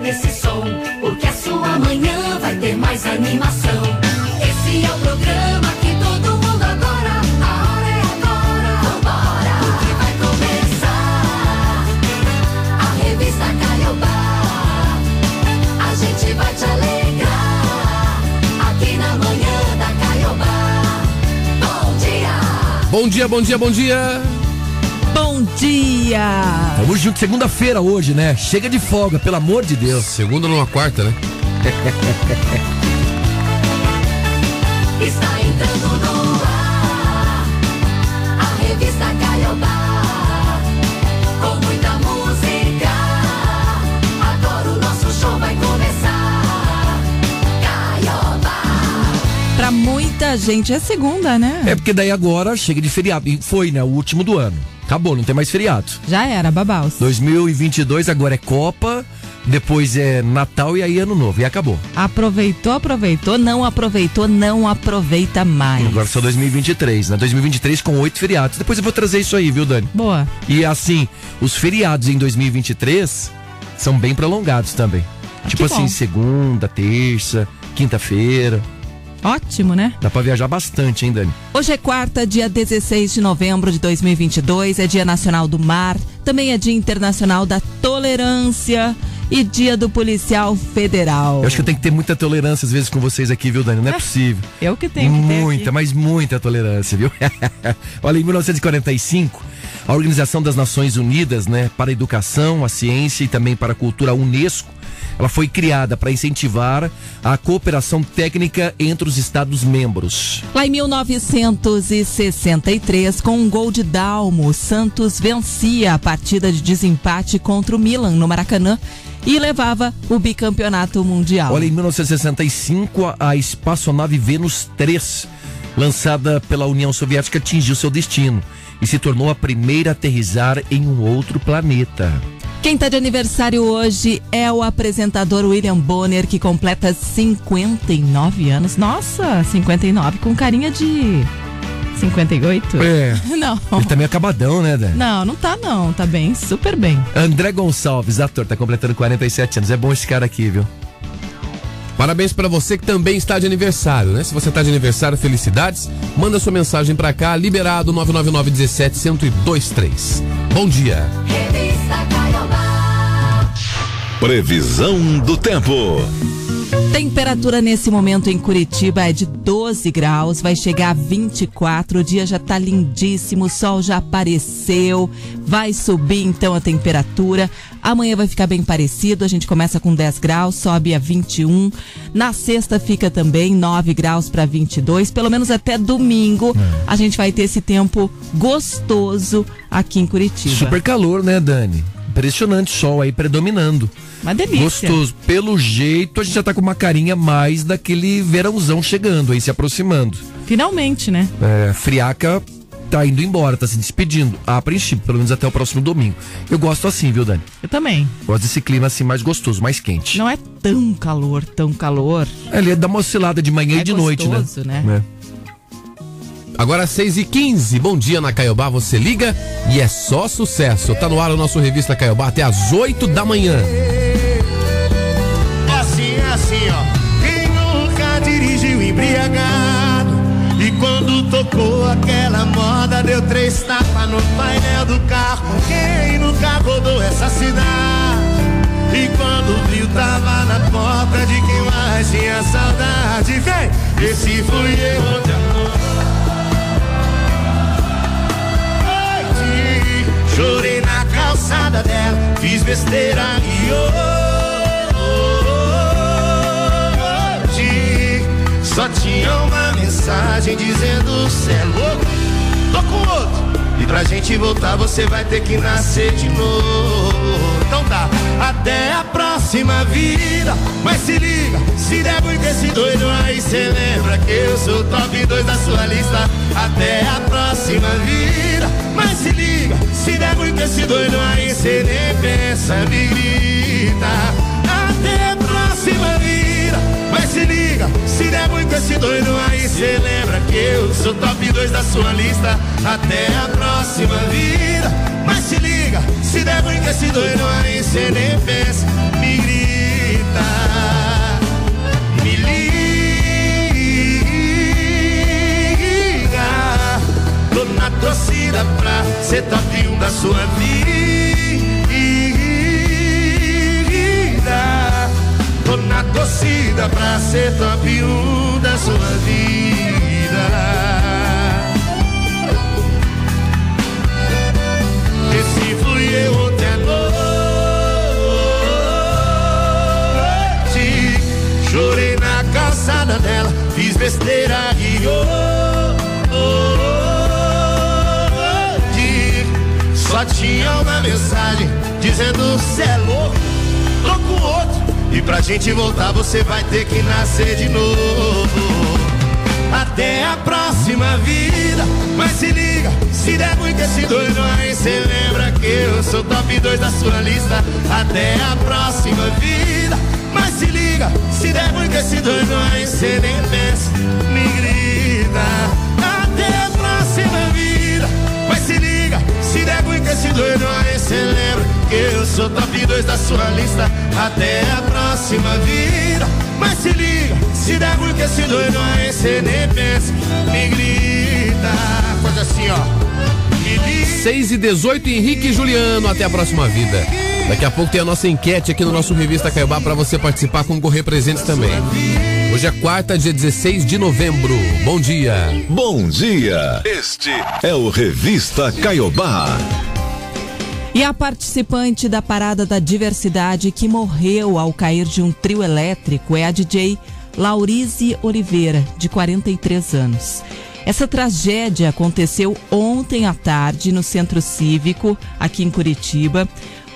nesse som, porque a sua manhã vai ter mais animação. Esse é o programa que todo mundo adora. A hora é agora. Vambora. Porque vai começar a revista Caiobá. A gente vai te alegrar aqui na manhã da Caiobá. Bom dia. Bom dia, bom dia, bom dia. Bom dia! Vamos junto, segunda-feira hoje, né? Chega de folga, pelo amor de Deus. Segunda numa quarta, né? Está entrando no ar a revista Caiobá. Com muita música, agora o nosso show vai começar. Caiobá. Pra muita gente é segunda, né? É porque daí agora chega de feriado. E foi, né? O último do ano. Acabou, não tem mais feriado. Já era, babaus. 2022 agora é Copa, depois é Natal e aí Ano Novo. E acabou. Aproveitou, aproveitou, não aproveitou, não aproveita mais. Agora só 2023, né? 2023 com oito feriados. Depois eu vou trazer isso aí, viu, Dani? Boa. E assim, os feriados em 2023 são bem prolongados também. tipo Ah, que assim, bom. segunda, terça, quinta-feira. Ótimo, né? Dá pra viajar bastante, hein, Dani? Hoje é quarta, dia 16 de novembro de 2022, é Dia Nacional do Mar, também é Dia Internacional da Tolerância e Dia do Policial Federal. Eu acho que eu tenho que ter muita tolerância às vezes com vocês aqui, viu, Dani? Não é possível. Eu que tenho que Muita, aqui. mas muita tolerância, viu? Olha, em 1945, a Organização das Nações Unidas, né, para a Educação, a Ciência e também para a Cultura, a Unesco, ela foi criada para incentivar a cooperação técnica entre os Estados membros. Lá em 1963, com um gol de Dalmo, o Santos vencia a partida de desempate contra o Milan no Maracanã e levava o bicampeonato mundial. Olha, em 1965, a- espaçonave Vênus 3, lançada pela União Soviética, atingiu seu destino e se tornou a primeira a aterrissar em um outro planeta. Quem está de aniversário hoje é o apresentador William Bonner, que completa 59 anos. Nossa, 59, com carinha de 58? É. Não. Ele tá meio acabadão, né, Dani? Não, não tá não, tá bem, super bem. André Gonçalves, ator, tá completando 47 anos. É bom esse cara aqui, viu? Parabéns pra você que também está de aniversário, né? Se você tá de aniversário, felicidades. Manda sua mensagem pra cá, liberado 999 17 1023. Bom dia. Previsão do tempo. Temperatura nesse momento em Curitiba é de 12 graus, vai chegar a 24. O dia já tá lindíssimo, o sol já apareceu, vai subir então a temperatura. Amanhã vai ficar bem parecido, a gente começa com 10 graus, sobe a 21. Na sexta fica também 9 graus para 22, pelo menos até domingo a gente vai ter esse tempo gostoso aqui em Curitiba. Super calor, né, Dani? Impressionante sol aí predominando. Uma delícia. Gostoso. Pelo jeito, a gente já tá com uma carinha mais daquele verãozão chegando aí, se aproximando. Finalmente, né? É, friaca tá indo embora, tá se despedindo. A princípio, pelo menos até o próximo domingo. Eu gosto assim, viu, Dani? Eu também. Gosto desse clima assim mais gostoso, mais quente. Não é tão calor, tão calor. É, Ele dá uma oscilada de manhã É e de noite, né? gostoso, né? É. Agora 6 e 15 bom dia na Caiobá, você liga e é só sucesso. Tá no ar o nosso Revista Caiobá até às 8 da manhã. Embriagado? E quando tocou aquela moda, deu três tapas no painel do carro. Quem nunca rodou essa cidade? E quando frio tava na porta de quem mais tinha saudade, vem! Esse fui eu de amor. Noite, Chorei na calçada dela, fiz besteira e hoje só tinha uma mensagem dizendo cê é louco, tô com outro. E pra gente voltar você vai ter que nascer de novo. Então tá, até a próxima vida. Mas se liga, se der muito esse doido aí, cê lembra que eu sou top 2 da sua lista. Até a próxima vida. Mas se liga, se der muito esse doido aí, cê nem pensa, me grita. Até a próxima vida. Se der muito esse doido, aí cê lembra que eu sou top 2 da sua lista. Até a próxima vida. Mas se liga, se der muito esse doido, aí cê nem fez. Me grita, me liga. Tô na torcida pra ser top 1 da sua vida. Tô na torcida pra ser top 1 da sua vida. Esse fui eu ontem à noite. Chorei na calçada dela, fiz besteira e hoje só tinha uma mensagem dizendo cê é louco. E pra gente voltar você vai ter que nascer de novo. Até a próxima vida. Mas se liga, se der que esse doido aí, cê lembra que eu sou top 2 da sua lista. Até a próxima vida. Mas se liga, se der que esse doido aí, cê nem pensa, me grita. Esse doido aí, cê lembra que eu sou top 2 da sua lista. Até a próxima vida. Mas se liga, se der ruim que esse doido aí, cê nem pensa, me grita. Faz assim, ó. Me liga. 6 e 18, Henrique e Juliano, até a próxima vida. Daqui a pouco tem a nossa enquete aqui no nosso Revista Caiobá para você participar, concorrer presentes também. Hoje é quarta, dia 16 de novembro. Bom dia. Bom dia. Este é o Revista Caiobá. E a participante da Parada da Diversidade que morreu ao cair de um trio elétrico é a DJ Laurize Oliveira, de 43 anos. Essa tragédia aconteceu ontem à tarde no Centro Cívico, aqui em Curitiba.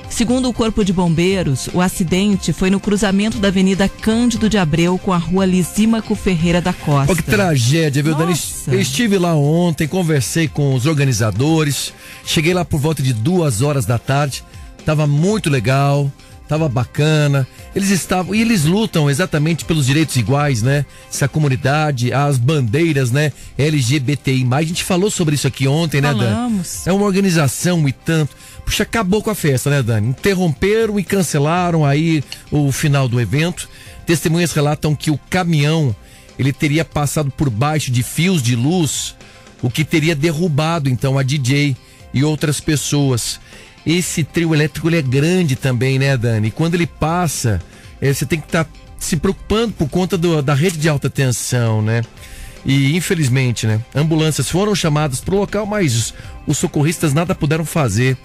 Segundo o Corpo de Bombeiros, o acidente foi no cruzamento da Avenida Cândido de Abreu com a Rua Lisímaco Ferreira da Costa. Olha que tragédia, viu, Dani? Estive lá ontem, conversei com os organizadores. Cheguei lá por volta de duas horas da tarde. Tava muito legal, tava bacana. Eles estavam. E eles lutam exatamente pelos direitos iguais, né? Essa comunidade, as bandeiras, né? LGBTI. A gente falou sobre isso aqui ontem, né, Dani? Falamos. É uma organização e tanto. Puxa, acabou com a festa, né, Dani? Interromperam e cancelaram aí o final do evento. Testemunhas relatam que o caminhão ele teria passado por baixo de fios de luz, o que teria derrubado então a DJ e outras pessoas. Esse trio elétrico é grande também, né, Dani? Quando ele passa, eh, você tem que estar se preocupando por conta do- da rede de alta tensão, né? E infelizmente, né? Ambulâncias foram chamadas para o local, mas os, os socorristas nada puderam fazer.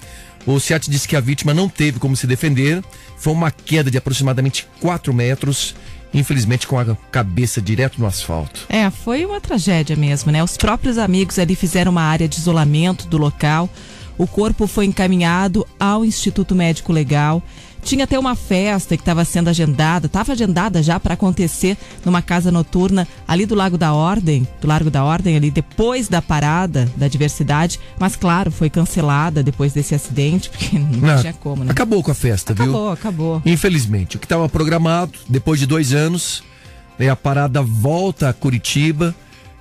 O SEAT disse que a vítima não teve como se defender. Foi uma queda de aproximadamente 4 metros, infelizmente com a cabeça direto no asfalto. É, foi uma tragédia mesmo, né? Os próprios amigos ali fizeram uma área de isolamento do local. O corpo foi encaminhado ao Instituto Médico Legal. Tinha até uma festa que estava sendo agendada, estava agendada já para acontecer numa casa noturna ali do Lago da Ordem, do Largo da Ordem, ali depois da parada da diversidade, mas claro, foi cancelada depois desse acidente, porque não, Ah, tinha como, né? Acabou com a festa, viu? Acabou, acabou. Infelizmente, o que estava programado, depois de dois anos, né, a parada volta a Curitiba,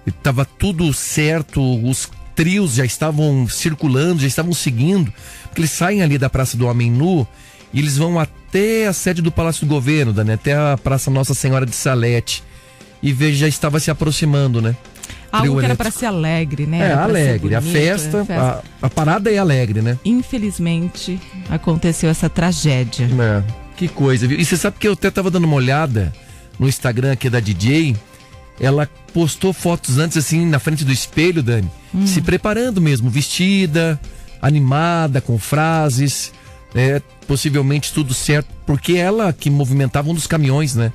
estava tudo certo, os trios já estavam circulando, já estavam seguindo, porque eles saem ali da Praça do Homem Nu e eles vão até a sede do Palácio do Governo, Dani, até a Praça Nossa Senhora de Salete. E veja, já estava se aproximando, né? Algo Trio que era para ser alegre, né? É, Era alegre. a bonito, festa, é, A, a parada é alegre, né? Infelizmente, aconteceu essa tragédia. É, que coisa, viu? E você sabe que eu até tava dando uma olhada no Instagram aqui da DJ. Ela postou fotos antes, assim, na frente do espelho, Dani, se preparando mesmo, vestida, animada, com frases, é, possivelmente tudo certo, porque ela que movimentava um dos caminhões, né?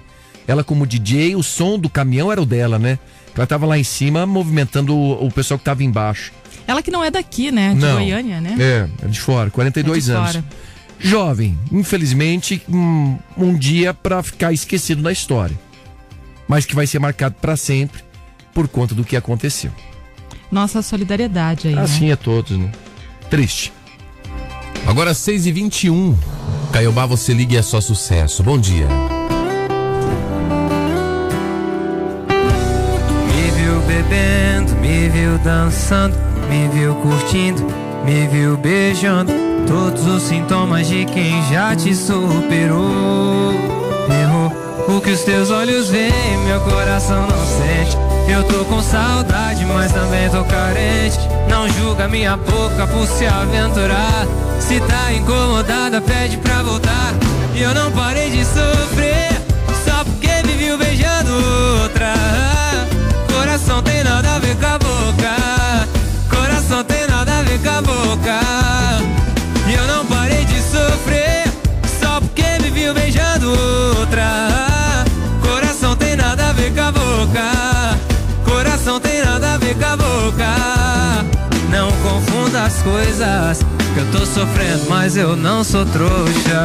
Ela como DJ, o som do caminhão era o dela, né? Ela tava lá em cima movimentando o, o pessoal que tava embaixo. Ela que não é daqui, né? De Não. Goiânia, né? É, é de fora, 42 É de anos. fora. Jovem, infelizmente, um, um dia pra ficar esquecido na história. Mas que vai ser marcado pra sempre por conta do que aconteceu. Nossa solidariedade aí, né? Assim é todos, né? Triste. Agora 6 e 21 Caiobá, você liga e é só sucesso. Bom dia. Me viu bebendo, me viu dançando, me viu curtindo, me viu beijando. Todos os sintomas de quem já te superou. Errou o que os teus olhos veem, meu coração não sente. Eu tô com saudade, mas também tô carente. Não julga minha boca por se aventurar. Se tá incomodada, pede pra voltar. E eu não parei de sofrer, só porque me viu beijando outra. Coração tem nada a ver com a boca. Coração tem nada a ver com a boca. E eu não parei de sofrer, só porque me viu beijando outra. Coração tem nada a ver com a boca. Coração tem nada a ver com a boca. Não confunda as coisas. Que eu tô sofrendo, mas eu não sou trouxa.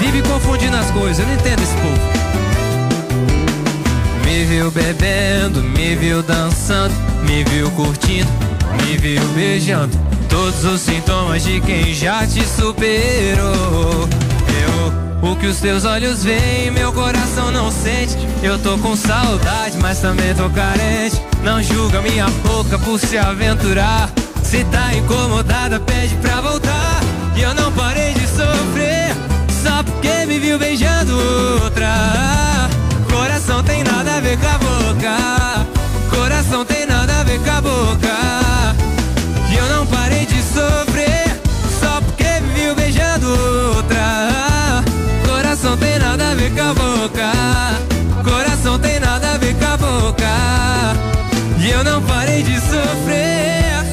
Vive confundindo as coisas, eu não entendo esse povo. Me viu bebendo, me viu dançando, me viu curtindo, me viu beijando. Todos os sintomas de quem já te superou. Eu, o que os teus olhos veem, meu coração não sente. Eu tô com saudade, mas também tô carente. Não julga minha boca por se aventurar. Se tá incomodada, pede pra voltar. E eu não parei de sofrer, só porque me viu beijando outra. Coração tem nada a ver com a boca. Coração tem nada a ver com a boca. Coração tem nada a ver com a boca. Coração tem nada a ver com a boca. E eu não parei de sofrer.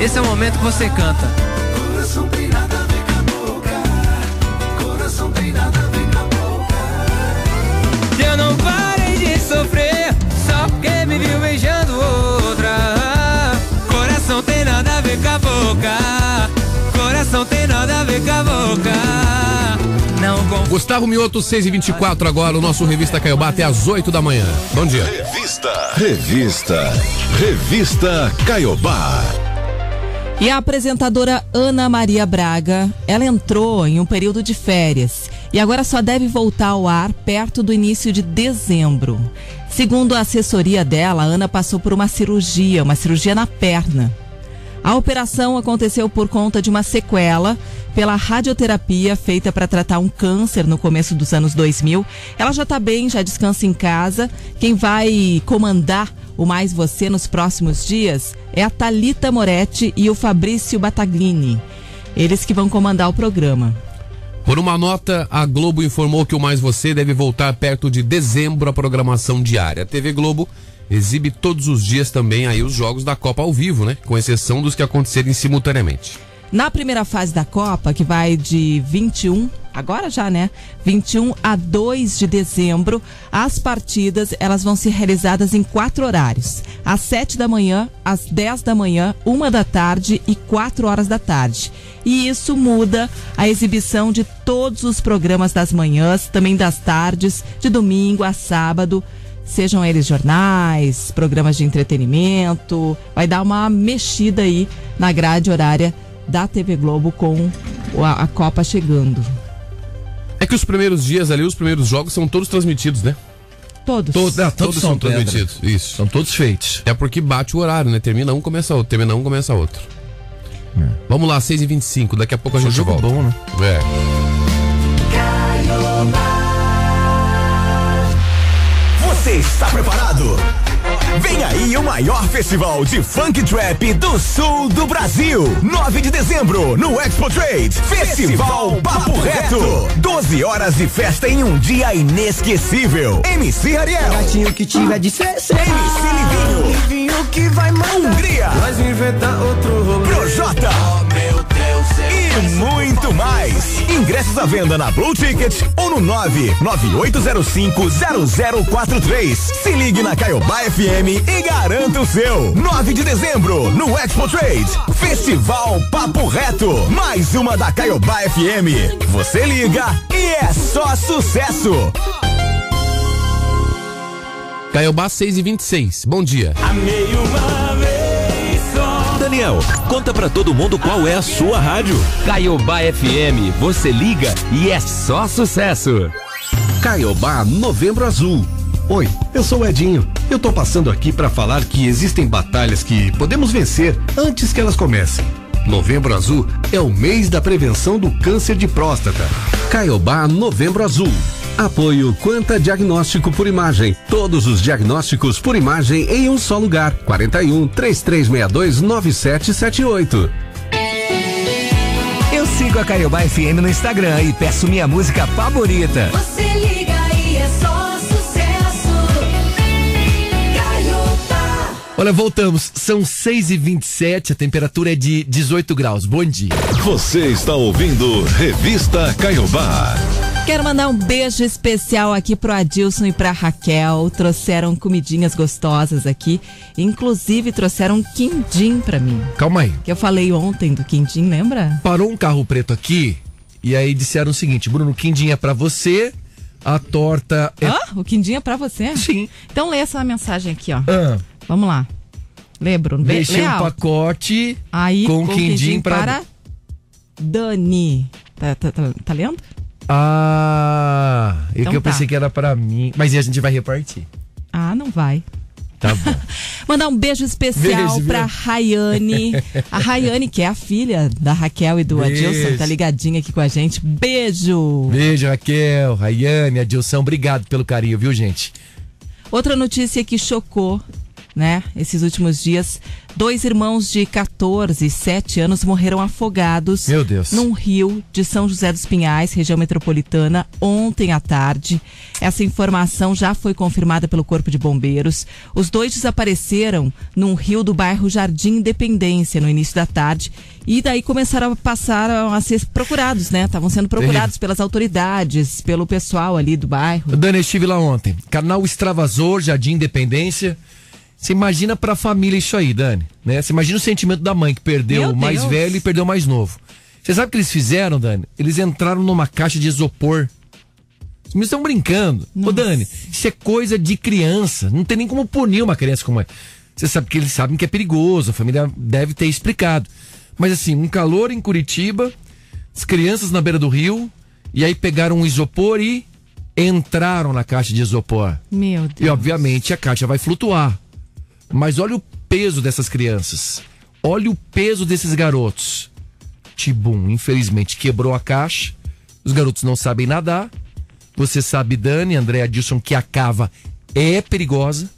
Esse é o momento que você canta. Coração tem nada a ver com a boca. Coração tem nada a ver com a boca. Eu não parei de sofrer Só porque me viu beijando outra Coração tem nada a ver com a boca Coração tem nada a ver com a boca Não Gustavo Mioto, 6 e 24 agora, o nosso Revista Caiobá até às 8 da manhã. Bom dia. Revista. Revista. Revista Caiobá. E a apresentadora Ana Maria Braga, ela entrou em um período de férias e agora só deve voltar ao ar perto do início de dezembro. Segundo a assessoria dela, a Ana passou por uma cirurgia, uma cirurgia na perna. A operação aconteceu por conta de uma sequela pela radioterapia feita para tratar um câncer no começo dos anos 2000. Ela já está bem, já descansa em casa. Quem vai comandar o Mais Você nos próximos dias é a Talita Moretti e o Fabrício Bataglini. Eles que vão comandar o programa. Por uma nota, a Globo informou que o Mais Você deve voltar perto de dezembro a programação diária. A TV Globo exibe todos os dias também aí os jogos da Copa ao vivo, né? Com exceção dos que acontecerem simultaneamente. Na primeira fase da Copa, que vai de 21, agora já, né? 21 a 2 de dezembro, as partidas elas vão ser realizadas em quatro horários: às 7 da manhã, às 10 da manhã, 1 da tarde e 4 horas da tarde. E isso muda a exibição de todos os programas das manhãs, também das tardes, de domingo a sábado. Sejam eles jornais, programas de entretenimento, vai dar uma mexida aí na grade horária da TV Globo com a, a Copa chegando. É que os primeiros dias ali, os primeiros jogos são todos transmitidos, né? Todos. Todos, ah, todos Todos são são transmitidos. Isso. São todos feitos. É porque bate o horário, né? Termina um, começa outro. Termina um, começa outro. Vamos lá, 6h25. Daqui a pouco a gente jogo volta. bom, né? É. Você está preparado? Vem aí o maior festival de funk trap do sul do Brasil. 9 de dezembro, no Expo Trade. Festival Papo Reto. 12 horas de festa em um dia inesquecível. MC Ariel. Gatinho que tiver de ser, ser. MC Livinho. Livinho que vai mandar. Hungria. Nós inventar outro rolê. Projota. E muito mais. Ingressos à venda na Blue Ticket ou no 998050043. Se ligue na Caiobá FM e garanta o seu. 9 de dezembro, no Expo Trade. Festival Papo Reto. Mais uma da Caiobá FM. Você liga e é só sucesso. Caiobá 6h26. Bom dia. Amei uma. Daniel, conta pra todo mundo qual é a sua rádio. Caiobá FM, você liga e é só sucesso. Caiobá Novembro Azul. Oi, eu sou o Edinho. Eu tô passando aqui para falar que existem batalhas que podemos vencer antes que elas comecem. Novembro Azul é o mês da prevenção do câncer de próstata. Caiobá Novembro Azul. Apoio Quanta Diagnóstico por Imagem. Todos os diagnósticos por imagem em um só lugar. 41 3362 9778. Eu sigo a Caiobá FM no Instagram e peço minha música favorita. Você liga e é só sucesso. Caiobá. Olha, voltamos. São 6 e 27 a temperatura é de 18 graus. Bom dia. Você está ouvindo Revista Caiobá. Quero mandar um beijo especial aqui pro Adilson e pra Raquel. Trouxeram comidinhas gostosas aqui. Inclusive trouxeram um quindim pra mim. Calma aí. Que eu falei ontem do quindim, lembra? Parou um carro preto aqui e aí disseram o seguinte: Bruno, quindim é pra você, a torta é. Ah, o quindim é pra você? Sim. Então lê essa mensagem aqui, ó. Ah, Vamos lá. Lê, Bruno. Deixei um alto. pacote Aí, com com quindim pra. Dani. Tá, tá, tá, tá lendo? Ah, Então que eu tá. pensei que era pra mim. Mas e a gente vai repartir? Ah, não vai. Tá bom. Mandar um beijo especial Beijo, pra? Rayane. A Rayane, que é a filha da Raquel e do Beijo. Adilson, tá ligadinha aqui com a gente. Beijo! Beijo, Raquel, Rayane, Adilson. Obrigado pelo carinho, viu, gente? Outra notícia que chocou, né, esses últimos dias. Dois irmãos de 14 e 7 anos morreram afogados Meu Deus. num rio de São José dos Pinhais, região metropolitana, ontem à tarde. Essa informação já foi confirmada pelo Corpo de Bombeiros. Os dois desapareceram num rio do bairro Jardim Independência no início da tarde. E daí começaram a passar a ser procurados, né? Estavam sendo procurados pelas autoridades, pelo pessoal ali do bairro. Dani, eu estive lá ontem. Canal Extravasor, Jardim Independência. Você imagina pra família isso aí, Dani, né? Você imagina o sentimento da mãe que perdeu Meu o mais Deus. velho e perdeu o mais novo. Você sabe o que eles fizeram, Dani? Eles entraram numa caixa de isopor. Os meninos estão brincando. Ô, Dani, isso é coisa de criança. Não tem nem como punir uma criança como é. Você sabe que eles sabem que é perigoso, a família deve ter explicado. Mas assim, um calor em Curitiba, as crianças na beira do rio, e aí pegaram um isopor e entraram na caixa de isopor. Meu Deus. E obviamente a caixa vai flutuar. Mas olha o peso dessas crianças. Olha o peso desses garotos. Tibum, infelizmente, quebrou a caixa. Os garotos não sabem nadar. Você sabe, Dani, André Adilson, que a cava é perigosa.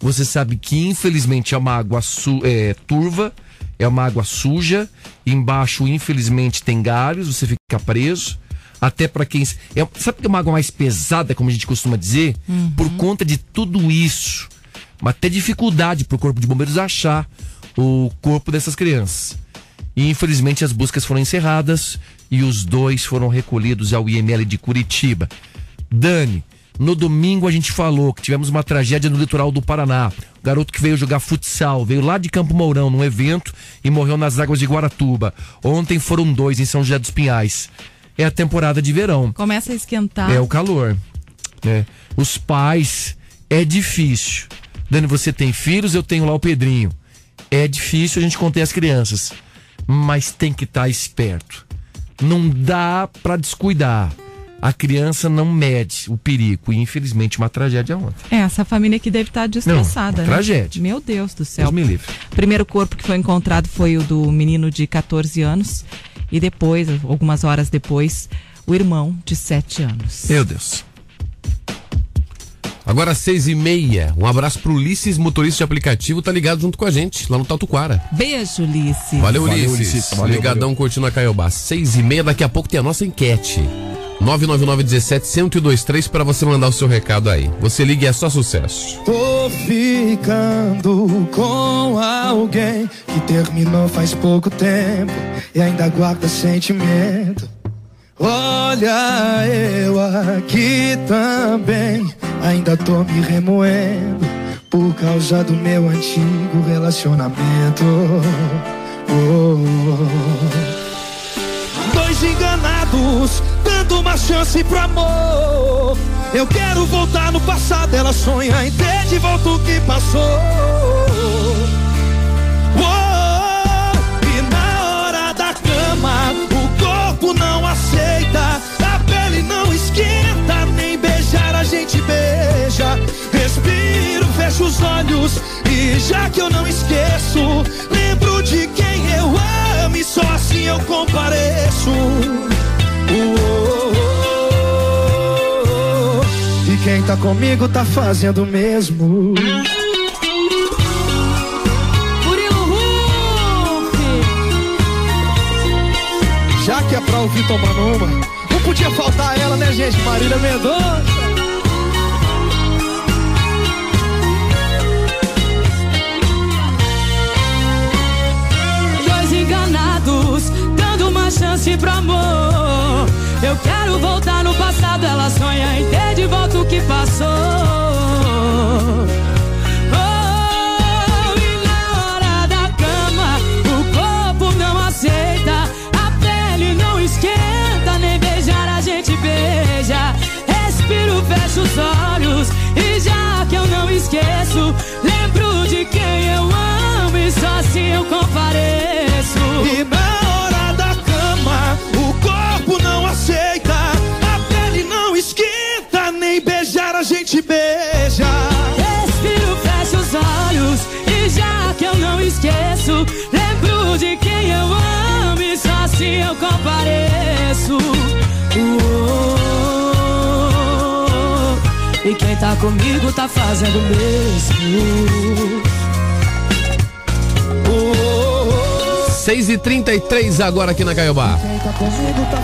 Você sabe que, infelizmente, é uma água é, turva, é uma água suja. Embaixo, infelizmente, tem galhos, você fica preso. Até para quem. É, sabe que é uma água mais pesada, como a gente costuma dizer? Por conta de tudo isso. Mas até dificuldade para o Corpo de Bombeiros achar o corpo dessas crianças. E infelizmente as buscas foram encerradas e os dois foram recolhidos ao IML de Curitiba. Dani, no domingo a gente falou que tivemos uma tragédia no litoral do Paraná. O garoto que veio jogar futsal, veio lá de Campo Mourão num evento e morreu nas águas de Guaratuba. Ontem foram dois em São José dos Pinhais. É a temporada de verão. Começa a esquentar. É o calor. Né? Os pais, é difícil. Dani, você tem filhos, eu tenho lá o Pedrinho. É difícil a gente conter as crianças. Mas tem que estar esperto. Não dá pra descuidar. A criança não mede o perigo. E infelizmente uma tragédia ontem. É, essa família aqui deve estar destroçada, uma né? tragédia. Meu Deus do céu. Deus me livre. O primeiro corpo que foi encontrado foi o do menino de 14 anos. E depois, algumas horas depois, o irmão de 7 anos. Meu Deus. Agora seis e meia. Um abraço pro Ulisses, motorista de aplicativo, tá ligado junto com a gente, lá no Tatuquara. Beijo, Ulisses. Valeu, Valeu, Ulisses. Ulisses. Valeu, Ligadão curtindo a Caiobá. Seis e meia, daqui a pouco tem a nossa enquete. 999-17-1023 para você mandar o seu recado aí. Você liga e é só sucesso. Tô ficando com alguém que terminou faz pouco tempo e ainda guarda sentimento. Olha, eu aqui também ainda tô me remoendo por causa do meu antigo relacionamento. Oh, Dois enganados, dando uma chance pro amor. Eu quero voltar no passado, ela sonha em ter de volta o que passou. Oh, fecho os olhos e já que eu não esqueço, lembro de quem eu amo. só assim eu compareço. Oh, oh, oh, oh. E quem tá comigo tá fazendo o mesmo. Já que é pra ouvir tomando uma, não podia faltar ela, né, gente? Marília Mendonça. Chance pro amor. Eu quero voltar no passado, ela sonha em ter de volta o que passou. Oh, e na hora da cama, o corpo não aceita, a pele não esquenta, nem beijar a gente beija. Respiro, fecho os olhos, e já que eu não esqueço, gente beija. Respiro, fecho os olhos e já que eu não esqueço, lembro de quem eu amo e só assim eu compareço. E quem tá comigo tá fazendo o mesmo. 6 e 33 agora aqui na Caiobá.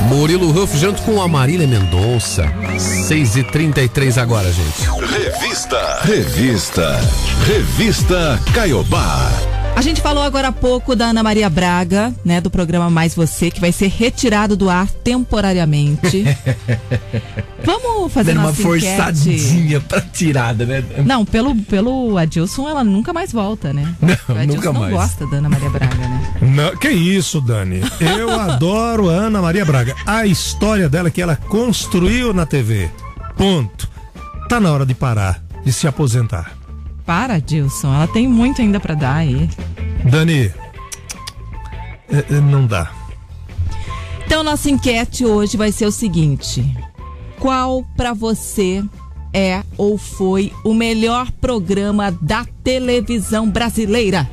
Murilo Ruff junto com a Marília Mendonça. 6 e 33 agora, gente. Revista. Revista. Revista Caiobá. A gente falou agora há pouco da Ana Maria Braga, né, do programa Mais Você, que vai ser retirado do ar temporariamente. Vamos fazer Dando uma enquete. forçadinha pra tirada, né? Não, pelo, pelo Adilson, ela nunca mais volta, né? Não, o Adilson nunca não mais. gosta da Ana Maria Braga, né? Não, que isso, Dani? Eu adoro a Ana Maria Braga. A história dela é que ela construiu na TV. Ponto. Tá na hora de parar, de se aposentar. Para, Adilson, ela tem muito ainda pra dar aí. Dani, é, é, não dá. Então, nossa enquete hoje vai ser o seguinte: qual pra você é ou foi o melhor programa da televisão brasileira?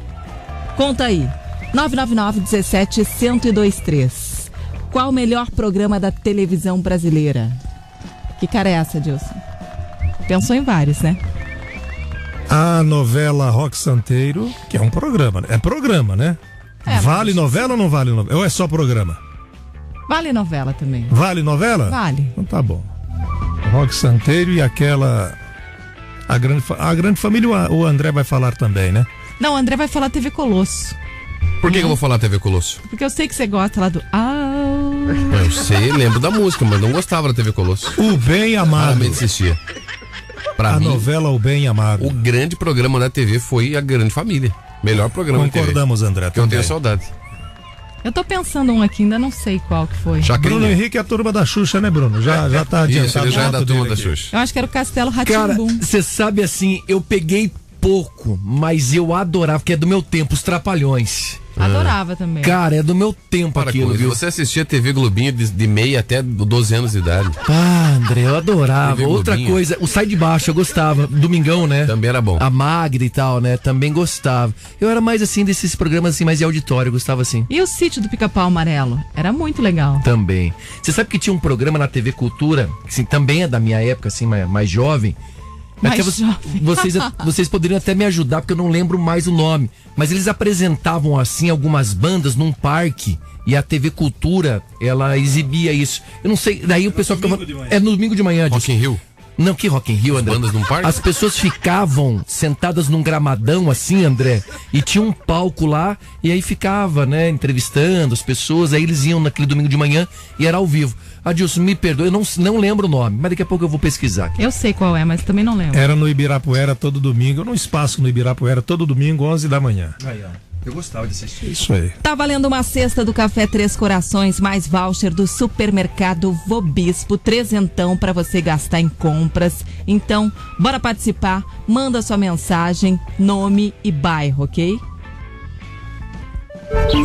Conta aí. 999 17 1023. Qual o melhor programa da televisão brasileira? Que cara é essa, Dilson? Pensou em vários, né? A novela Rock Santeiro, que é um programa, né? É programa, né? É, vale novela ou não vale novela? Ou é só programa? Vale novela também. Vale novela? Vale. Então tá bom. Rock Santeiro e aquela. A grande, a grande família, o André vai falar também, né? Não, o André vai falar TV Colosso. Por que, que eu vou falar TV Colosso? Porque eu sei que você gosta lá do. Ah, Eu sei, lembro da música, mas não gostava da TV Colosso. O Bem Amado. Raramente assistia. Pra a mim, novela O Bem Amado. o grande programa da TV foi A Grande Família. Melhor programa da TV. Concordamos, André. Que eu tenho saudade. eu tô pensando um aqui, ainda não sei qual que foi. Bruno Chacrinha. Henrique é a turma da Xuxa, né, Bruno? Já, já tá adiantado. Isso, ele já é da turma da. Xuxa. Eu acho que era o Castelo Cara, Ratimbum. você sabe assim, eu peguei pouco, mas eu adorava, porque é do meu tempo, os Trapalhões. Adorava também. Cara, é do meu tempo Para aquilo, viu? Você assistia TV Globinho de, de meia até 12 anos de idade. Ah, André, eu adorava. Outra coisa, o Sai de Baixo, eu gostava. Domingão, né? Também era bom. A Magda e tal, né? Também gostava. Eu era mais assim desses programas assim, mais de auditório, eu gostava assim. E o sítio do Pica-Pau Amarelo? Era muito legal. Também. Você sabe que tinha um programa na TV Cultura, que assim, também é da minha época, assim, mais, mais jovem. Mais Até vo- jovem. Vocês, vocês poderiam até me ajudar, porque eu não lembro mais o nome. Mas eles apresentavam, assim, algumas bandas num parque. E a TV Cultura, ela exibia isso. Eu não sei, daí o pessoal ficava. É no domingo de manhã, Rock in Rio. Não, que Rock in Rio, André. bandas num parque? As pessoas ficavam sentadas num gramadão assim, André, e tinha um palco lá, e aí ficava, né, entrevistando as pessoas, aí eles iam naquele domingo de manhã e era ao vivo. Adilson, me perdoe, eu não, não lembro o nome, mas daqui a pouco eu vou pesquisar aqui. Eu sei qual é, mas também não lembro. Era no Ibirapuera todo domingo, num espaço no Ibirapuera todo domingo, 11 da manhã. Aí, ó. Eu gostava de assistir. Isso aí. Tá valendo uma cesta do Café Três Corações, mais voucher do supermercado Vobispo, trezentão para você gastar em compras. Então, bora participar, manda sua mensagem, nome e bairro, ok?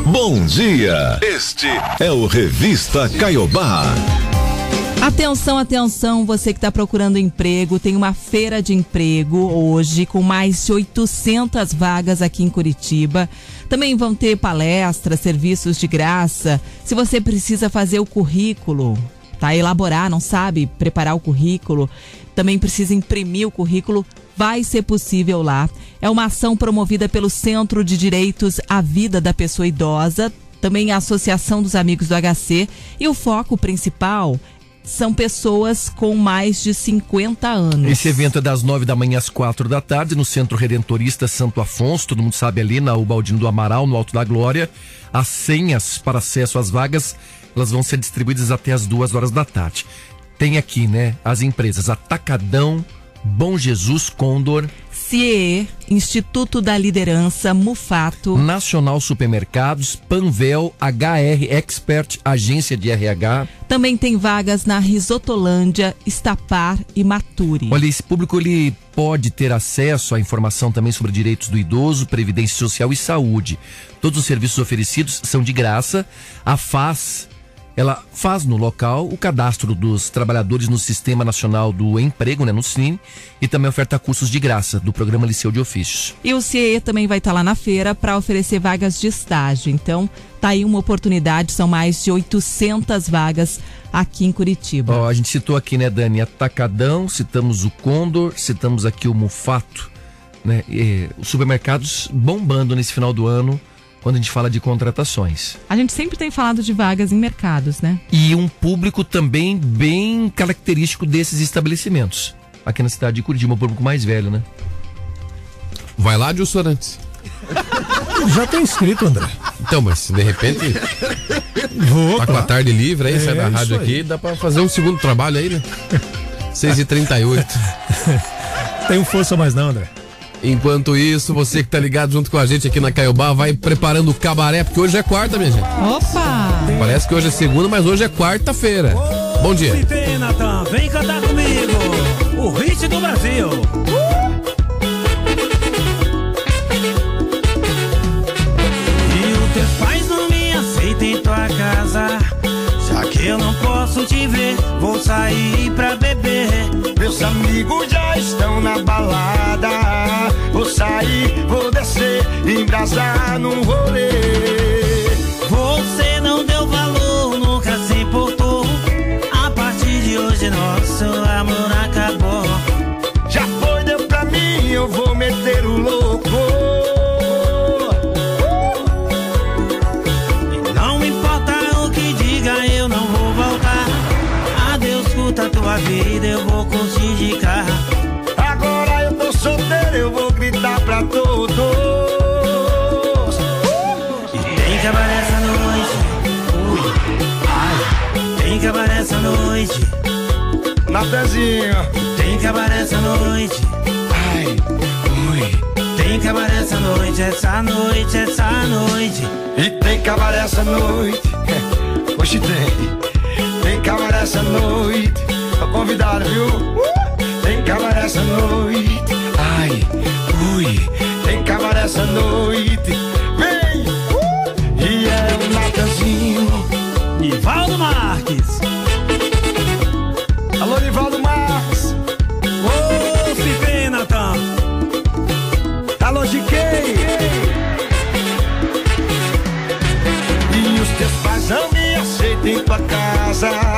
Bom dia. Este é o Revista Caiobá. Atenção, atenção, você que está procurando emprego, tem uma feira de emprego hoje com mais de 800 vagas aqui em Curitiba. Também vão ter palestras, serviços de graça. Se você precisa fazer o currículo, tá? Elaborar, não sabe preparar o currículo, também precisa imprimir o currículo, vai ser possível lá. É uma ação promovida pelo Centro de Direitos à Vida da Pessoa Idosa, também a Associação dos Amigos do HC, e o foco principal são pessoas com mais de 50 anos. Esse evento é das nove da manhã às quatro da tarde no Centro Redentorista Santo Afonso, todo mundo sabe ali na Ubaldino do Amaral, no Alto da Glória. As senhas para acesso às vagas, elas vão ser distribuídas até as duas horas da tarde. Tem aqui, né, as empresas Atacadão, Bom Jesus, Condor, CIE, Instituto da Liderança, Mufato, Nacional Supermercados, Panvel, HR Expert, Agência de RH. também tem vagas na Risotolândia, Estapar e Maturi. Olha, esse público ele pode ter acesso à informação também sobre direitos do idoso, previdência social e saúde. Todos os serviços oferecidos são de graça. A FAS ela faz no local o cadastro dos trabalhadores no Sistema Nacional do Emprego, né, no SIN, e também oferta cursos de graça do programa Liceu de Ofícios. E o CIE também vai estar lá na feira para oferecer vagas de estágio. Então, tá aí uma oportunidade, são mais de 800 vagas aqui em Curitiba. Ó, a gente citou aqui, né, Dani, Atacadão, citamos o Condor, citamos aqui o Mufato, né, e, os supermercados bombando nesse final do ano quando a gente fala de contratações. A gente sempre tem falado de vagas em mercados, né? E um público também bem característico desses estabelecimentos. Aqui na cidade de Curitiba, um público mais velho, né? Vai lá, Dilson Arantes. Já tá inscrito, André. Então, mas de repente Vou, tá com a tarde livre aí, É, sai da rádio aqui, dá pra fazer um segundo trabalho aí, né? 6h38. Tem um força mais não, André. Enquanto isso, você que tá ligado junto com a gente aqui na Caiobá, vai preparando o cabaré, porque hoje é quarta, minha gente. Opa! Parece que hoje é segunda, mas hoje é quarta-feira. Bom dia. Vem, Natan, vem cantar comigo. O hit do Brasil. E os teus pais não me aceitam em tua casa. Eu não posso te ver, vou sair pra beber. Meus amigos já estão na balada. Vou sair, vou descer, embrasar no rolê. Você não deu valor, nunca se importou. A partir de hoje, nosso amor acabou. Já foi, deu pra mim, eu vou meter o louco. Tua vida, eu vou curtir de carro. Agora eu tô solteiro, eu vou gritar pra todos. E tem cabaré essa noite. Ui, ai. Tem cabaré essa noite. Natanzinho. Tem cabaré essa noite. Ai, ui. Tem cabaré essa noite, essa noite, essa noite. E tem cabaré essa noite. Hoje tem. Tem cabaré essa noite. Convidado, viu? Tem cabaré essa noite. Ai, ui. Tem cabaré essa noite. Vem! E é o Natanzinho. Nivaldo Marques. Alô, Nivaldo Marques. Ô, se vem, Natan. Alô, GK. E os teus pais não me aceitam em tua casa.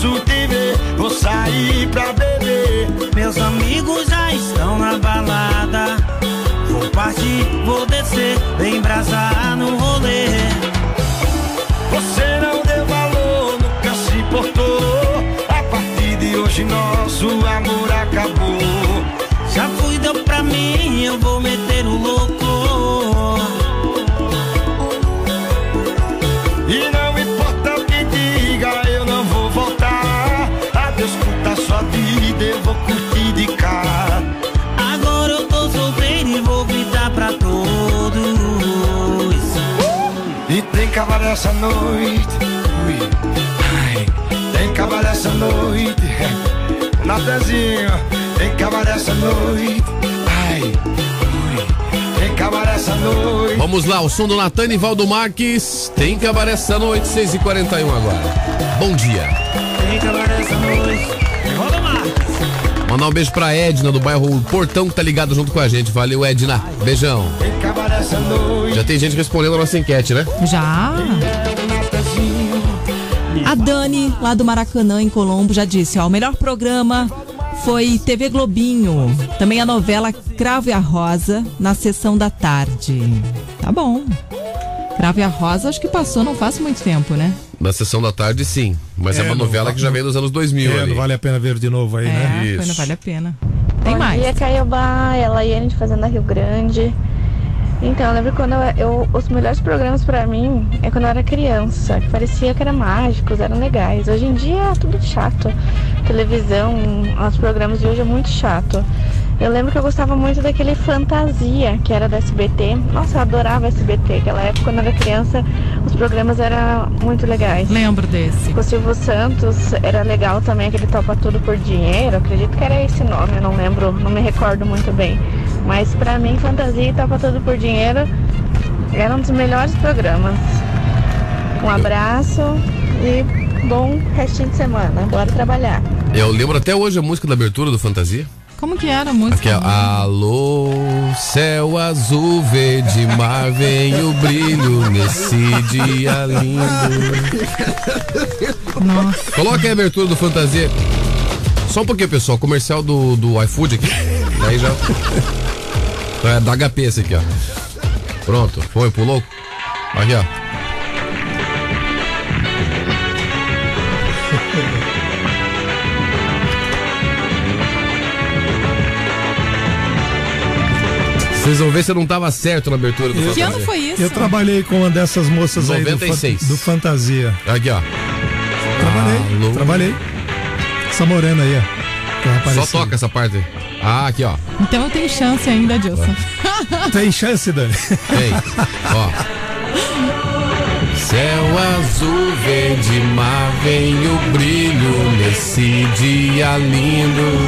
Posso te ver, vou sair pra beber. Meus amigos já estão na balada. Vou partir, vou descer, vem embrasar no rolê. Você não deu valor, nunca se importou. A partir de hoje, nosso amor Tem cabaré essa noite. Ui, ai, tem cabaré essa noite. Natanzinho, tem cabaré essa noite. Ai, ui, tem cabaré essa noite. Vamos lá, o som do Natan e Valdo Marques. Tem cabaré essa noite, 6h41 agora. Bom dia. Vem acabar essa noite. Mandar um beijo pra Edna do bairro Portão que tá ligado junto com a gente. Valeu, Edna. Beijão. Acabar noite. Já tem gente respondendo a nossa enquete, né? Já. A Dani, lá do Maracanã, em Colombo, já disse, ó, o melhor programa foi TV Globinho. Também a novela Cravo e a Rosa, na sessão da tarde. Tá bom. Cravo e a Rosa, acho que passou não faz muito tempo, né? Na sessão da tarde, sim. Mas é, É, uma novela que já veio dos anos 2000 É, ali. não vale a pena ver de novo aí, né? É, foi, não vale a pena. Tem Bom mais. dia, Caiobá, é a Laiane de Fazenda Rio Grande. Então, eu lembro quando eu, eu- os melhores programas pra mim é quando eu era criança, que parecia que eram mágicos, eram legais. Hoje em dia é tudo chato. Televisão, os programas de hoje é muito chato. Eu lembro que eu gostava muito daquele Fantasia, que era da SBT. Nossa, eu adorava SBT. Aquela época, quando eu era criança, os programas eram muito legais. Lembro desse. O Silvio Santos era legal também, aquele Topa Tudo por Dinheiro. Acredito que era esse nome, eu não lembro, não me recordo muito bem. Mas pra mim, Fantasia e Topa Tudo por Dinheiro eram um dos melhores programas. Um abraço e bom restinho de semana. Bora trabalhar. Eu lembro até hoje a música da abertura do Fantasia. Como que era a música? Aqui, ó. Alô, céu azul, verde mar, vem o brilho nesse dia lindo. Nossa. Coloca aí a abertura do Fantasia. Só um pouquinho, pessoal. Comercial do, do iFood aqui. Aí já. É da HP esse aqui, ó. Pronto. Foi, pulou. Aqui, ó. Vocês vão ver se eu não tava certo na abertura do Que ano foi isso? Eu trabalhei com uma dessas moças aí do, 96. do Fantasia. Aqui, ó. Trabalhei, Alô. trabalhei. Essa morena aí, ó. Só toca essa parte. Ah, aqui, ó. Então eu tenho chance ainda, Dilson. Tem chance, Dani? Tem. Ó. Céu azul, verde mar, vem o brilho nesse dia lindo.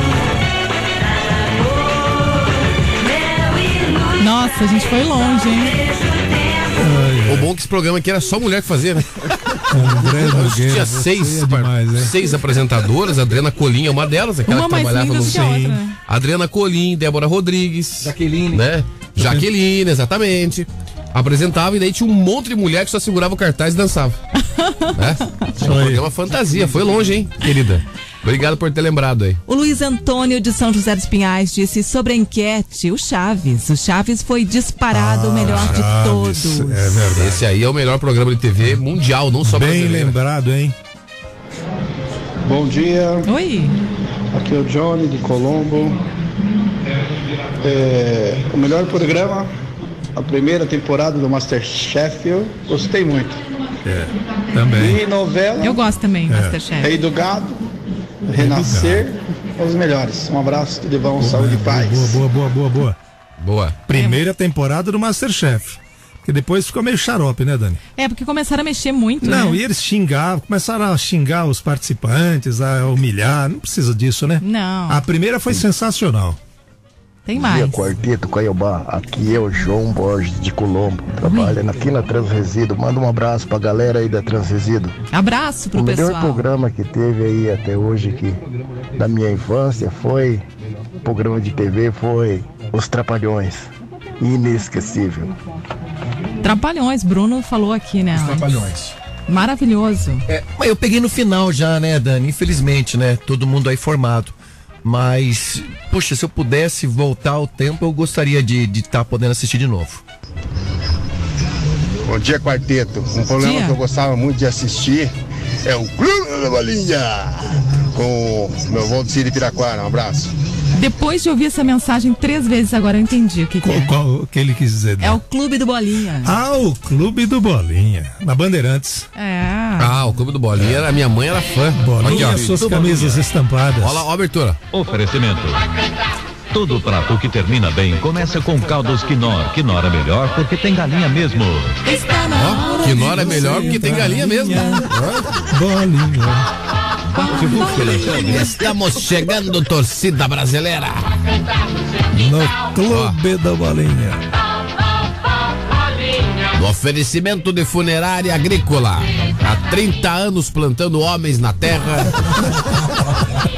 Nossa, a gente foi longe, hein? O bom é que esse programa aqui era só mulher que fazia, né? André Nogueira. Tinha seis, é demais, né? seis apresentadoras, a Adriana Colim é uma delas, aquela Uma que trabalhava no que outra, né? Adriana Colim, Débora Rodrigues. Jaqueline. Né? Jaqueline, exatamente. Apresentava e daí tinha um monte de mulher que só segurava o cartaz e dançava. né? Era um programa fantasia, foi longe, hein, querida? Obrigado por ter lembrado aí. O Luiz Antônio de São José dos Pinhais disse sobre a enquete, o Chaves. O Chaves foi disparado o melhor de todos. É verdade. Esse aí é o melhor programa de TV mundial, não só Bem lembrado, hein? Bom dia, Oi. aqui é o Johnny de Colombo. É, o melhor programa, a primeira temporada do Masterchef, eu gostei muito. É, também. E novela, Eu gosto também, É. Masterchef. Rei do Gado, Renascer, os melhores. Um abraço, tudo de bom, saúde e paz. Boa, boa, boa, boa, boa. Boa. Primeira temporada do Masterchef. Que depois ficou meio xarope, né, Dani? É, porque começaram a mexer muito, Não, né? e eles xingavam, começaram a xingar os participantes, a humilhar. Não precisa disso, né? Não. A primeira foi sensacional. Tem Bom dia, mais. Quarteto Caiobá. Aqui é o João Borges de Colombo, trabalhando aqui na Transresido. Manda um abraço pra galera aí da Transresido. Abraço pro o melhor pessoal. programa que teve aí até hoje aqui da minha infância foi programa de TV foi Os Trapalhões. Inesquecível. Trapalhões, Bruno falou aqui, né? Trapalhões. Maravilhoso. É, mas eu peguei no final já, né, Dani? Infelizmente, né? Todo mundo aí formado. Mas, poxa, se eu pudesse voltar ao tempo, eu gostaria de estar podendo assistir de novo. Bom dia, quarteto. Um programa dia. que eu gostava muito de assistir é o Clube da Bolinha, com o meu avô do Ciro Piraquara. Um abraço. Depois de ouvir essa mensagem três vezes, agora eu entendi o que, que Qual, é. qual o que ele quis dizer? É o Clube do Bolinha. Ah, o Clube do Bolinha. Na Bandeirantes. É. Ah, o Clube do Bolinha, a minha mãe era fã. Bolinha, Aqui, ó. suas camisas estampadas. Olha lá, ó a abertura. Oferecimento. Tudo prato que termina bem começa com caldos Quinor. Quinor é melhor porque tem galinha mesmo. Está na que nora é melhor porque tem galinha mesmo. Bolinha. Estamos chegando, torcida brasileira. No Clube da Bolinha. Oferecimento de funerária agrícola. Há 30 anos plantando homens na terra.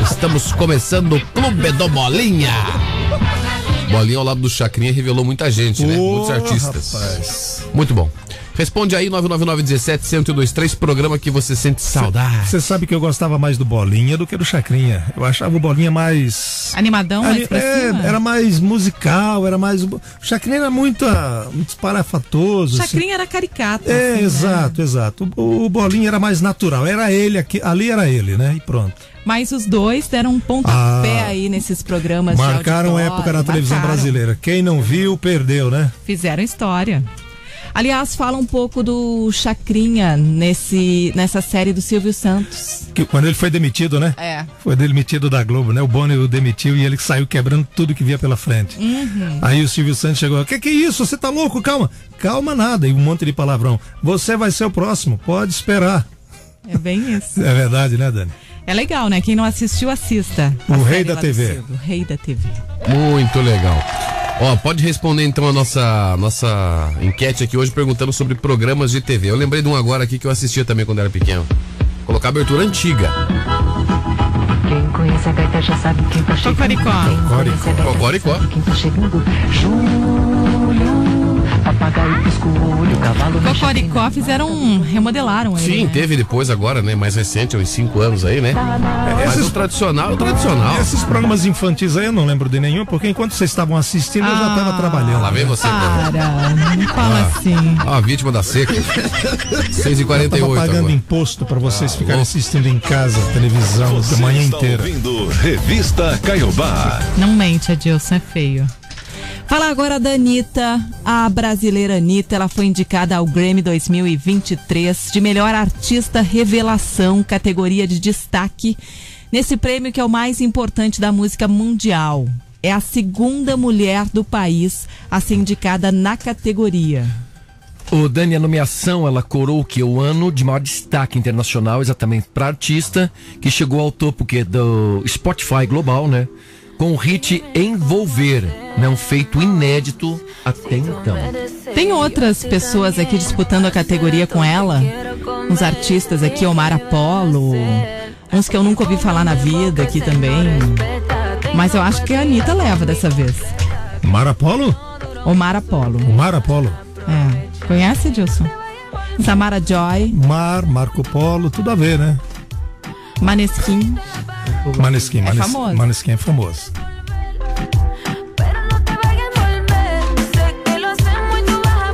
Estamos começando o Clube do Bolinha. Bolinha ao lado do Chacrinha revelou muita gente, né? Ô, Muitos artistas. rapaz. Muito bom. Responde aí 999-17-1023, programa que você sente saudade. Você sabe que eu gostava mais do Bolinha do que do Chacrinha. Eu achava o Bolinha mais. Animadão, mais é, cima? era mais musical, era mais. O Chacrinha era muito, ah, muito esparafatoso. assim. Chacrinha era caricato. É, assim, né? exato, exato. O, o Bolinha era mais natural. Era ele aqui, ali era ele, né? E pronto. Mas os dois deram um pontapé Ah, aí nesses programas Marcaram época na televisão marcaram. brasileira. Quem não viu, perdeu, né? Fizeram história. Aliás, fala um pouco do Chacrinha nesse, nessa série do Silvio Santos. Que, quando ele foi demitido, né? É. Foi demitido da Globo, né? O Boni o demitiu e ele saiu quebrando tudo que via pela frente. Uhum. Aí o Silvio Santos chegou, que que é isso? Você tá louco? Calma. Calma nada. E um monte de palavrão. Você vai ser o próximo, pode esperar. É bem isso. É verdade, né, Dani? É legal, né? Quem não assistiu, assista. O A rei da TV. O rei da TV. Muito legal. Ó, pode responder então a nossa, nossa enquete aqui hoje perguntando sobre programas de TV. Eu lembrei de um agora aqui que eu assistia também quando era pequeno. Colocar abertura antiga. Quem conhece a gaita já sabe quem tá chegando. Cocoricó. Cocoricó. sabe Quem tá chegando. Júlio, papagaio pisca o olho, cavalo Cocoricó fizeram, remodelaram ele. Sim, né? teve depois agora, né? Mais recente, uns 5 anos aí, né? Mas o tradicional é o tradicional. Esses programas infantis aí eu não lembro de nenhum, porque enquanto vocês estavam assistindo, eu já Ah. estava trabalhando. Lá vem você, Para, não fala Ah. assim. Ó, a vítima da seca. Eu 6h48 tava pagando agora. imposto para vocês Ah, ficarem louco. assistindo em casa, televisão, Você a manhã está inteira. ouvindo Revista Caiobá. Não mente, Adilson, é feio. Fala agora da Anitta. A brasileira Anitta, ela foi indicada ao Grammy 2023 de melhor artista revelação, categoria de destaque, nesse prêmio que é o mais importante da música mundial. É a segunda mulher do país a ser indicada na categoria. O Dani, a nomeação, ela coroou que? O ano de maior destaque internacional, exatamente para artista, que chegou ao topo que do Spotify global, né? Com o hit Envolver? Um feito inédito até então. Tem outras pessoas aqui disputando a categoria com ela. Uns artistas aqui, Omar Apollo. Uns que eu nunca ouvi falar na vida aqui também. Mas eu acho que a Anitta leva dessa vez. Marapolo? Omar Apollo. O Marapolo. É. Conhece, Dilson? Samara Joy, Mar, Marco Polo, tudo a ver, né? Maneskin. Maneskin, É Manes- famoso. Maneskin é famoso.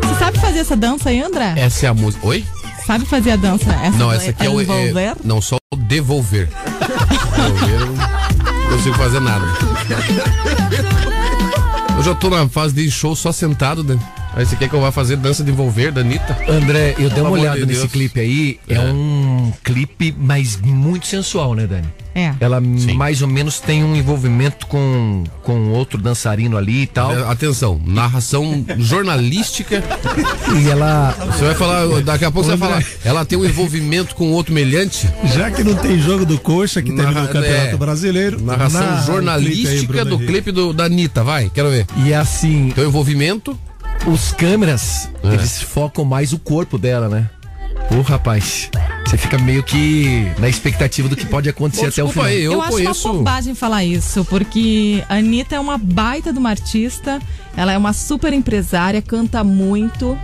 Você sabe fazer essa dança aí, André? Essa é a música. Oi? Sabe fazer a dança? Essa Não, essa aqui é o. É, não, só o devolver. devolver, eu não consigo fazer nada. Eu já tô na fase de show só sentado, né? Aí você quer que eu vá fazer dança de envolver da Anitta? André, eu dei uma olhada de nesse Deus. clipe aí. É. um clipe, mas muito sensual, né, Dani? É. Ela mais ou menos tem um envolvimento com, com outro dançarino ali e tal. É, Atenção, narração jornalística. E ela. Você vai falar, daqui a pouco você vai André. falar, ela tem um envolvimento com outro melhante? Já que não tem jogo do Coxa, que terminou o Campeonato é. Brasileiro. Narração narra o clipe aí, jornalística do Henrique. clipe do, da Anitta, vai, quero ver. E assim. Teu envolvimento. Os câmeras, É. eles focam mais o corpo dela, né? Ô, rapaz. Você fica meio que na expectativa do que pode acontecer Pô, até o final. aí, eu, Eu, acho conheço. uma bobagem falar isso, porque a Anitta é uma baita de uma artista, ela é uma super empresária, canta muito.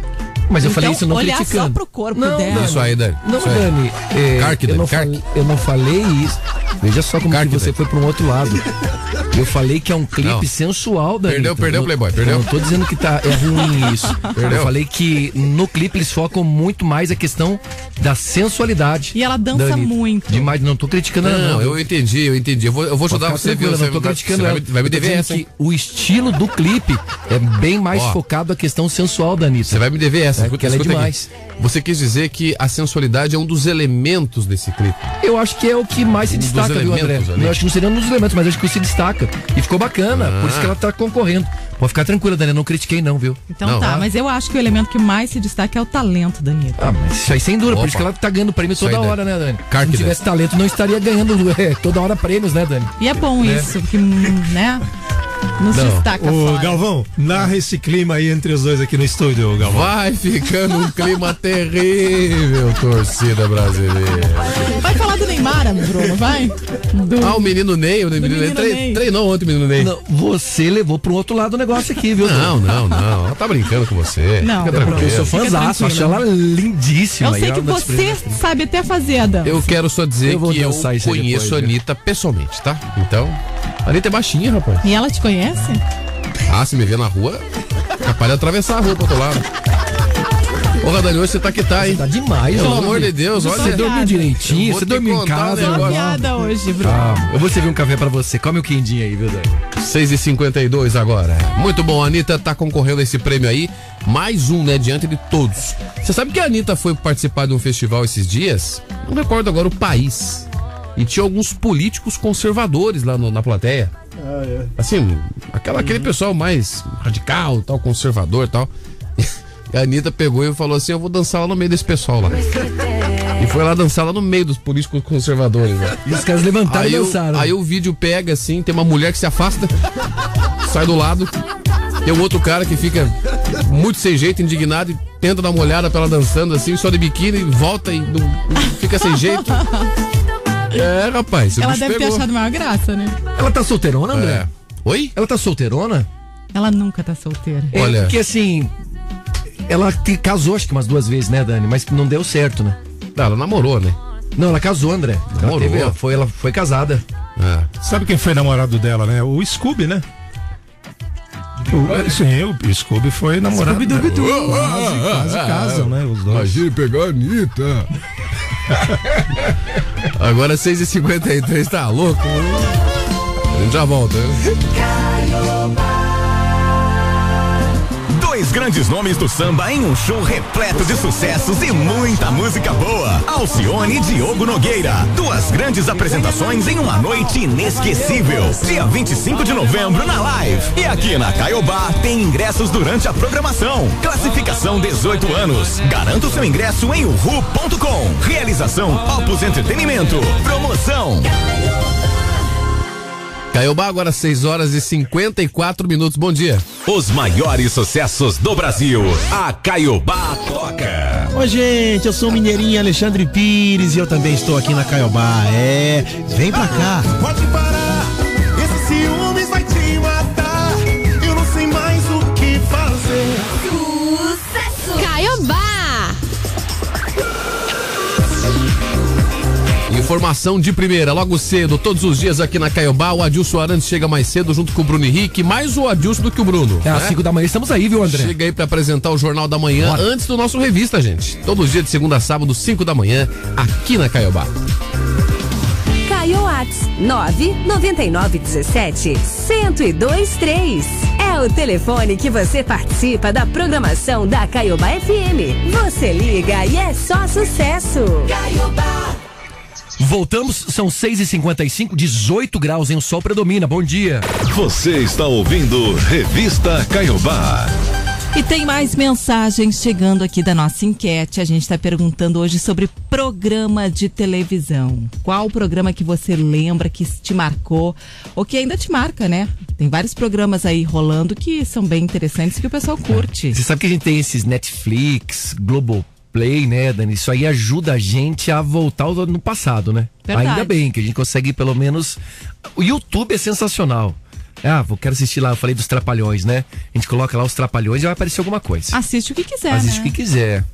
Mas eu Então, falei isso não olhar criticando. só pro corpo Não, dela. Isso aí, Dani. Não, Isso aí. Dani, é, Carque, eu, Dani, não carque. falei, eu não falei isso. Veja só como Carque, que você Dani. foi para um outro lado. Eu falei que é um clipe Não. sensual, Dani. Perdeu, perdeu, Não- Playboy, perdeu. Eu não tô dizendo que tá, é ruim isso. Perdeu. Eu falei que no clipe eles focam muito mais a questão da sensualidade. E ela dança Dani. muito. Demais, não tô criticando ela, Não, não. eu entendi, eu entendi. Eu vou, eu vou ajudar você, viu? não tô vai- criticando você vai, ela. me- vai me Eu dever essa, o estilo do clipe é bem mais Ó. focado à questão sensual da Anitta. Você vai me dever essa. É, escuta, que ela é escuta aqui. demais. Você quis dizer que a sensualidade é um dos elementos desse clipe. Eu acho que é o que mais se Um destaca, viu, André? ali. Eu acho que não seria um dos elementos, mas acho que se destaca. E ficou bacana, por isso que ela tá concorrendo. Pode ficar tranquila, Dani, eu não critiquei não, viu? Então Não, tá, ah. mas eu acho que o elemento que mais se destaca é o talento da Anitta. Ah, mas isso aí sem dúvida, por isso que ela tá ganhando prêmio toda hora, né, Dani? Carque, Se não tivesse talento, não estaria ganhando é, toda hora prêmios, né, Dani? E é bom Né? isso, porque, hum, né? Não, se Não. destaca Ô, fora. Galvão, narra esse clima aí entre os dois aqui no estúdio, Galvão. Vai ficando um clima terrível, torcida brasileira. Vai falar do Neymar, Bruno, vai. Do... Ah, o menino Ney, o menino, Ney, menino tre- Ney. treinou ontem o menino Ney. Não, você levou pro outro lado o negócio aqui, viu? Não, não, não. Ela tá brincando com você. Não. Fica porque eu sou fãzaço, acho ela lindíssima. Eu sei que você sabe até fazer a dança. Eu quero só dizer Eu vou que eu conheço depois, a né? Anitta pessoalmente, tá? Então, a Anitta é baixinha, rapaz. E ela te conhece? Ah, se me ver na rua, capaz de atravessar a rua pro outro lado. Ô, Dani, hoje você tá que tá, hein? Tá demais, Pelo amor de Deus, olha. Você dormiu direitinho, você dormiu em um casa. negócio. Piada hoje, Bruno. Ah, eu vou servir um café pra você. Come o quindinho aí, viu, Dani? 6h52 agora. Muito bom, a Anitta tá concorrendo a esse prêmio aí. Mais um, né? Diante de todos. Você sabe que a Anitta foi participar de um festival esses dias? Não recordo agora o país. E tinha alguns políticos conservadores lá no- na plateia. Assim, aquela, aquele pessoal mais radical, tal, conservador e tal. E a Anitta pegou e falou assim: Eu vou dançar lá no meio desse pessoal lá. E foi lá dançar lá no meio dos políticos conservadores. Lá. E os caras levantaram aí e o- dançaram. aí o vídeo pega assim, tem uma mulher que se afasta, sai do lado. Tem um outro cara que fica muito sem jeito, indignado, e tenta dar uma olhada pra ela dançando assim, só de biquíni, e volta e não, fica sem jeito. É, rapaz. Ela deve ter pegou. achado maior graça, né? Ela tá solteirona, André? É. Oi? Ela tá solteirona? Ela nunca tá solteira. É, Olha. porque assim. Ela te- casou acho que umas duas vezes, né, Dani? Mas não deu certo, né? Não, ela namorou, né? Não, ela casou, André. Ela, Namorou. teve- ela foi, ela foi casada. É. Sabe quem foi namorado dela, né? O Scooby, né? O- sim, o Scooby foi namorado. Scooby-Dooby-Doo. dela. Quase, quase casam, né? Os dois. Imagine pegar a Anitta. Agora 6h53, tá louco? A gente já volta. né? Dois grandes nomes do samba em um show repleto de sucessos e muita música boa. Alcione e Diogo Nogueira. Duas grandes apresentações em uma noite inesquecível. Dia 25 de novembro na live. E aqui na Caiobá tem ingressos durante a programação. Classificação 18 anos. Garanta o seu ingresso em uhu.com. Realização Opus Entretenimento. Promoção. Caiobá, agora 6 horas e 54 minutos. Bom dia. Os maiores sucessos do Brasil. A Caiobá toca. Oi, gente, eu sou o Mineirinho Alexandre Pires e eu também estou aqui na Caiobá. É, vem pra cá. Pode parar, Informação de primeira, logo cedo, todos os dias aqui na Caiobá, o Adilson Arantes chega mais cedo junto com o Bruno Henrique, mais o Adilson do que o Bruno. É, às 5 da manhã estamos aí, viu, André? Chega aí pra apresentar o Jornal da Manhã antes do nosso revista, gente. Todos os dias de segunda a sábado, 5 da manhã, aqui na Caiobá. Caio Whats 99917 1023. É o telefone que você participa da programação da Caiobá FM. Você liga e é só sucesso. Caiobá. Voltamos, são 6h55, 18 graus em o sol predomina. Bom dia. Você está ouvindo Revista Caiobá. E tem mais mensagens chegando aqui da nossa enquete. A gente está perguntando hoje sobre programa de televisão. Qual programa que você lembra que te marcou ou que ainda te marca, né? Tem vários programas aí rolando que são bem interessantes que o pessoal curte. Você sabe que a gente tem esses Netflix, Globoplay, né, Dani? Isso aí ajuda a gente a voltar ao- no passado, né? Verdade. Ainda bem que a gente consegue pelo menos. O YouTube é sensacional. Ah, vou quero assistir lá, eu falei dos Trapalhões, né? A gente coloca lá os Trapalhões e vai aparecer alguma coisa. Assiste o que quiser, Assiste né? o que quiser.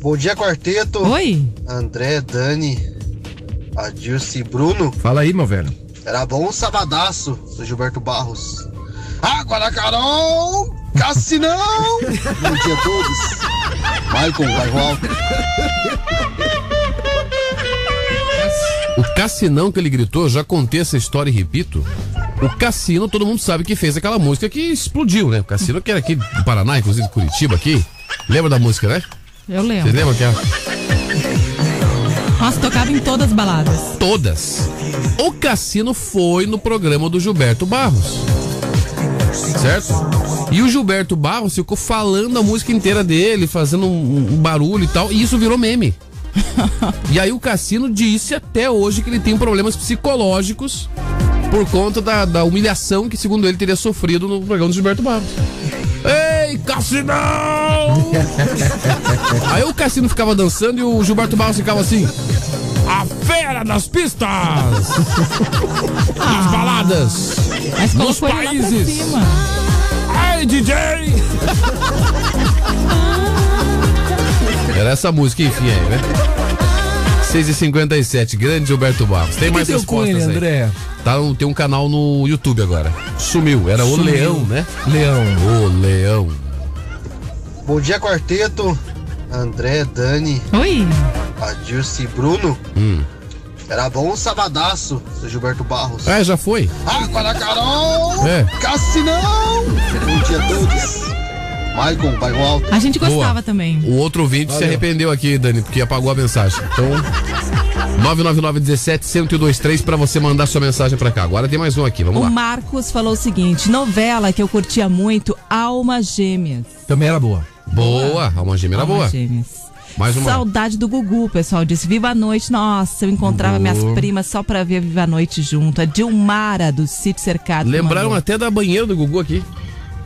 Bom dia, quarteto. Oi. André, Dani, Adilson e Bruno. Fala aí, meu velho. Era bom um sabadaço do Gilberto Barros. Água na Carol! Cassinão! Bom dia a todos. Michael, vai alto. O Cassinão que ele gritou, já contei essa história e repito. O Cassino, todo mundo sabe que fez aquela música que explodiu, né? O Cassino que era aqui do Paraná, inclusive de Curitiba aqui. Lembra da música, né? Eu lembro. Vocês lembram que é? Nossa, tocava em todas as baladas. Todas. O Cassino foi no programa do Gilberto Barros. Certo? E o Gilberto Barros ficou falando a música inteira dele, fazendo um, um barulho e tal, e isso virou meme. e aí o Cassino disse até hoje que ele tem problemas psicológicos Por conta da, da humilhação que, segundo ele, teria sofrido no programa do Gilberto Barros. Ei, Cassinão! Aí o Cassino ficava dançando e o Gilberto Barros ficava assim. A fera das pistas! Nas baladas! Mas nos países! Ai, DJ! Era essa música, enfim, aí, né? 6h57, grande Gilberto Barros. Tem que mais deu com respostas ele, aí. André? Tá, tem um canal no YouTube agora. Sumiu, era o Sumiu. Leão, né? Leão. O Leão. Bom dia, quarteto. André, Dani, Oi. Adilce e Bruno. Hum. Era bom o sabadaço do Gilberto Barros. Ah, já foi? Água da Carol! É. Cassinão! Bom dia a todos. Maicon, bairro alto. A gente gostava Boa. também. O outro ouvinte se Valeu. arrependeu aqui, Dani, porque apagou a mensagem. Então, 999-17-1023 pra você mandar sua mensagem pra cá. Agora tem mais um aqui, vamos O lá. Marcos falou o seguinte: novela que eu curtia muito, Alma Gêmeas. Também era boa. Boa, Alma Gêmea era Alma boa. Gêmeas. Mais uma. Saudade do Gugu, o pessoal disse. Viva a noite. Nossa, eu encontrava Gugu. minhas primas só pra ver Viva a Noite junto. A Dilmara, do Sítio Cercado. Lembraram até da banheira do Gugu aqui.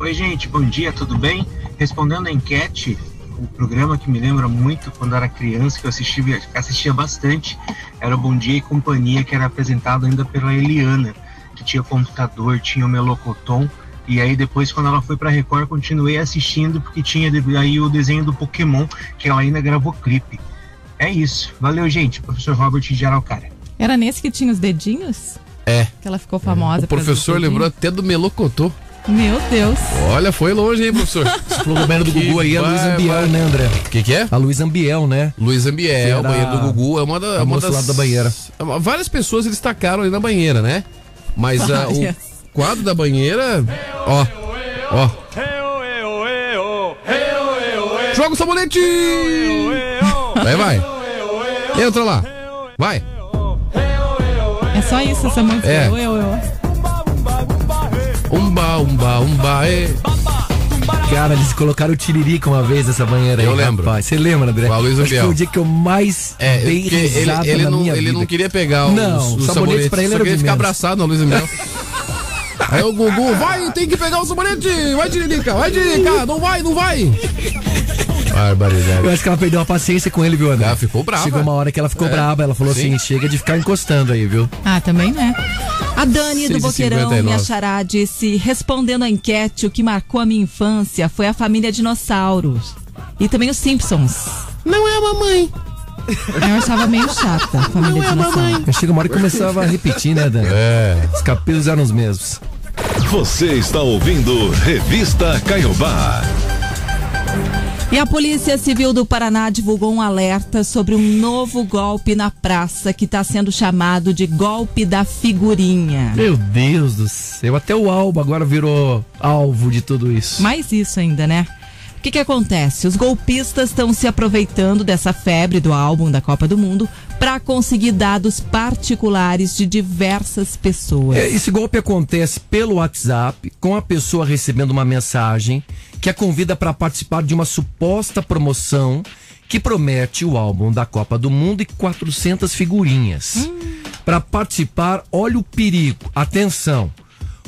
Oi, gente, bom dia, tudo bem? Respondendo a enquete, o programa que me lembra muito quando eu era criança, que eu assistia, assistia bastante, era o Bom Dia e Companhia, que era apresentado ainda pela Eliana, que tinha computador, tinha o Melocoton. E aí depois, quando ela foi pra Record, continuei assistindo, porque tinha aí o desenho do Pokémon, que ela ainda gravou clipe. É isso. Valeu, gente. Professor Robert de Araucária. Era nesse que tinha os dedinhos? É. Que ela ficou famosa. O professor lembrou até do Melocotô. Meu Deus. Olha, foi longe, hein, professor? Falou do banheiro do Gugu aí, a vai, Luiz Ambiel, vai. né, André? O que, que é? A Luiz Ambiel, né? Luiz Ambiel, o banheiro do Gugu é uma, da, a uma das... lá da banheira. Várias pessoas eles tacaram ali na banheira, né? Mas ah, o. quadro da banheira, ó, ó. Joga o sabonete! Vai, vai. Entra lá. Vai. É só isso essa música. É. Eu, eu, eu. Umba, umba, umba, é. Cara, eles colocaram o tiririca uma vez nessa banheira aí. Eu lembro. Você lembra, André? Com a Luiz Acho que Ambiel. foi o dia que eu mais É, dei ele, ele na não, minha ele vida. não queria pegar os, Não, os sabonete sabonetes, pra ele só era queria ficar menos. abraçado na Luiz Mel. Aí o Gugu, vai, tem que pegar o sabonete, vai Tiririca, vai Tiririca, não vai, não vai. Barbaridade. Eu acho que ela perdeu a paciência com ele, viu, André? Ela ficou brava. Chegou uma hora que ela ficou É. brava. Ela falou Sim. assim: chega de ficar encostando aí, viu? Ah, também, né? A Dani do 6h59. Boqueirão, minha xará, disse: respondendo à enquete, o que marcou a minha infância foi a família Dinossauros. E também os Simpsons. Não é a mamãe. Eu achava meio chata a família dinossauro. Aí Chega uma hora que começava a repetir, né, Dan? É. Os capelos eram os mesmos. Você está ouvindo Revista Caiobá. E a Polícia Civil do Paraná divulgou um alerta sobre um novo golpe na praça que está sendo chamado de golpe da figurinha. Meu Deus do céu. Até o Alba agora virou alvo de tudo isso. Mais isso ainda, né? O que, que acontece? Os golpistas estão se aproveitando dessa febre do álbum da Copa do Mundo para conseguir dados particulares de diversas pessoas. É, esse golpe acontece pelo WhatsApp, com a pessoa recebendo uma mensagem que a convida para participar de uma suposta promoção que promete o álbum da Copa do Mundo e 400 figurinhas. Para participar, olha o perigo. Atenção.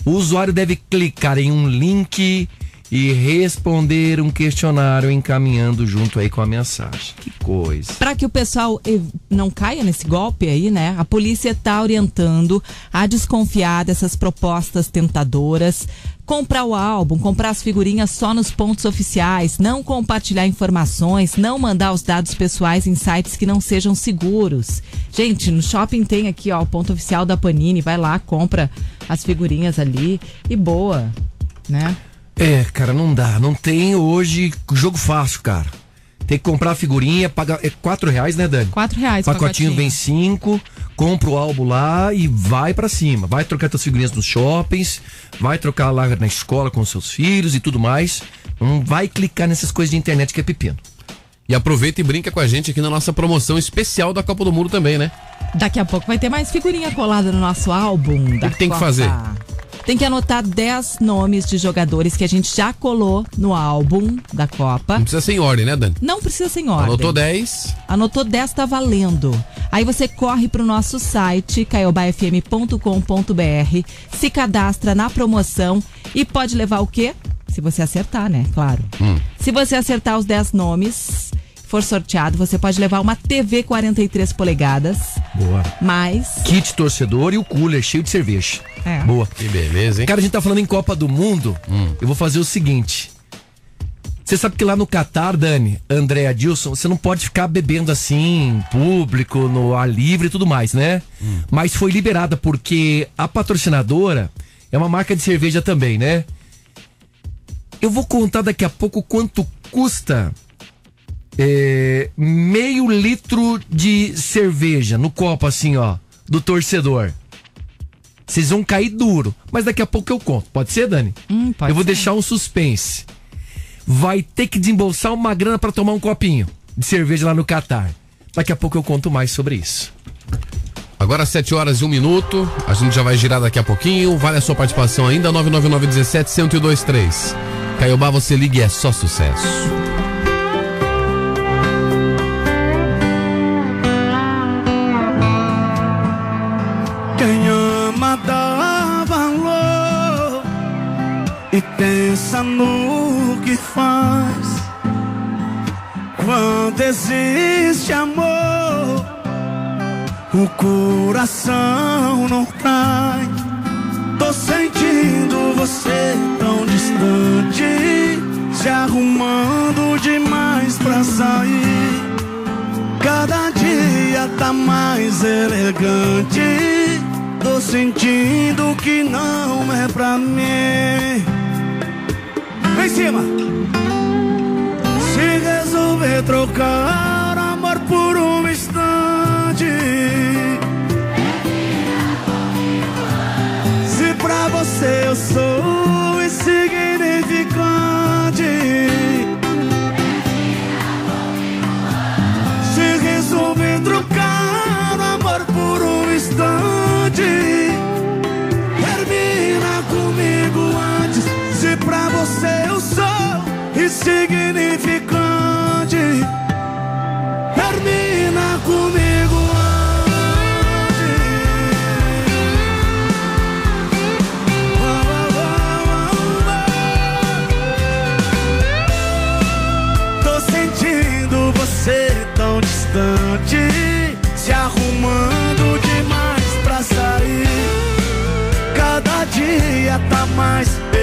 O usuário deve clicar em um link e responder um questionário encaminhando junto aí com a mensagem. Que coisa. Para que o pessoal não caia nesse golpe aí, né? A polícia está orientando a desconfiar dessas propostas tentadoras. Comprar o álbum, comprar as figurinhas só nos pontos oficiais, não compartilhar informações, não mandar os dados pessoais em sites que não sejam seguros. Gente, no shopping tem aqui, ó, o ponto oficial da Panini, vai lá, compra as figurinhas ali e boa, né? É, cara, não dá. Não tem hoje jogo fácil, cara. Tem que comprar a figurinha, paga é quatro reais, né, Dani? Quatro reais o Pacotinho pacotinho. vem cinco, compra o álbum lá e vai pra cima. Vai trocar suas figurinhas nos shoppings, vai trocar lá na escola com seus filhos e tudo mais. Não vai clicar nessas coisas de internet que é pepino. E aproveita e brinca com a gente aqui na nossa promoção especial da Copa do Mundo também, né? Daqui a pouco vai ter mais figurinha colada no nosso álbum. da que tem que fazer? Tem que anotar 10 nomes de jogadores que a gente já colou no álbum da Copa. Não precisa ser em ordem, né, Dani? Não precisa ser em ordem. Anotou 10. Anotou 10, tá valendo. Aí você corre pro nosso site, caiobafm.com.br, se cadastra na promoção e pode levar o quê? Se você acertar, né? Claro. Hum. Se você acertar os 10 nomes, for sorteado, você pode levar uma TV 43 polegadas, Boa. mais Kit torcedor e o cooler cheio de cerveja. É. Boa. Que beleza, hein? Cara, a gente tá falando em Copa do Mundo. Eu vou fazer o seguinte. Você sabe que lá no Catar, Dani, André Adilson, você não pode ficar bebendo assim, em público, no ar livre e tudo mais, né? Mas foi liberada porque a patrocinadora é uma marca de cerveja também, né? Eu vou contar daqui a pouco quanto custa é, meio litro de cerveja no copo, assim, ó, do torcedor. Vocês vão cair duro, mas daqui a pouco eu conto. Pode ser, Dani? Hum, pode eu vou ser. deixar um suspense. Vai ter que desembolsar uma grana pra tomar um copinho de cerveja lá no Catar. Daqui a pouco eu conto mais sobre isso. Agora 7 horas e 1 minuto. A gente já vai girar daqui a pouquinho. Vale a sua participação ainda. 999 17 1023. Caiobá, você liga e é só sucesso. Pensa no que faz. Quando existe amor, o coração não trai. Tô sentindo você tão distante, se arrumando demais pra sair. Cada dia tá mais elegante. Tô sentindo que não é pra mim. Em cima. Se resolver trocar amor por um instante. Se pra você eu sou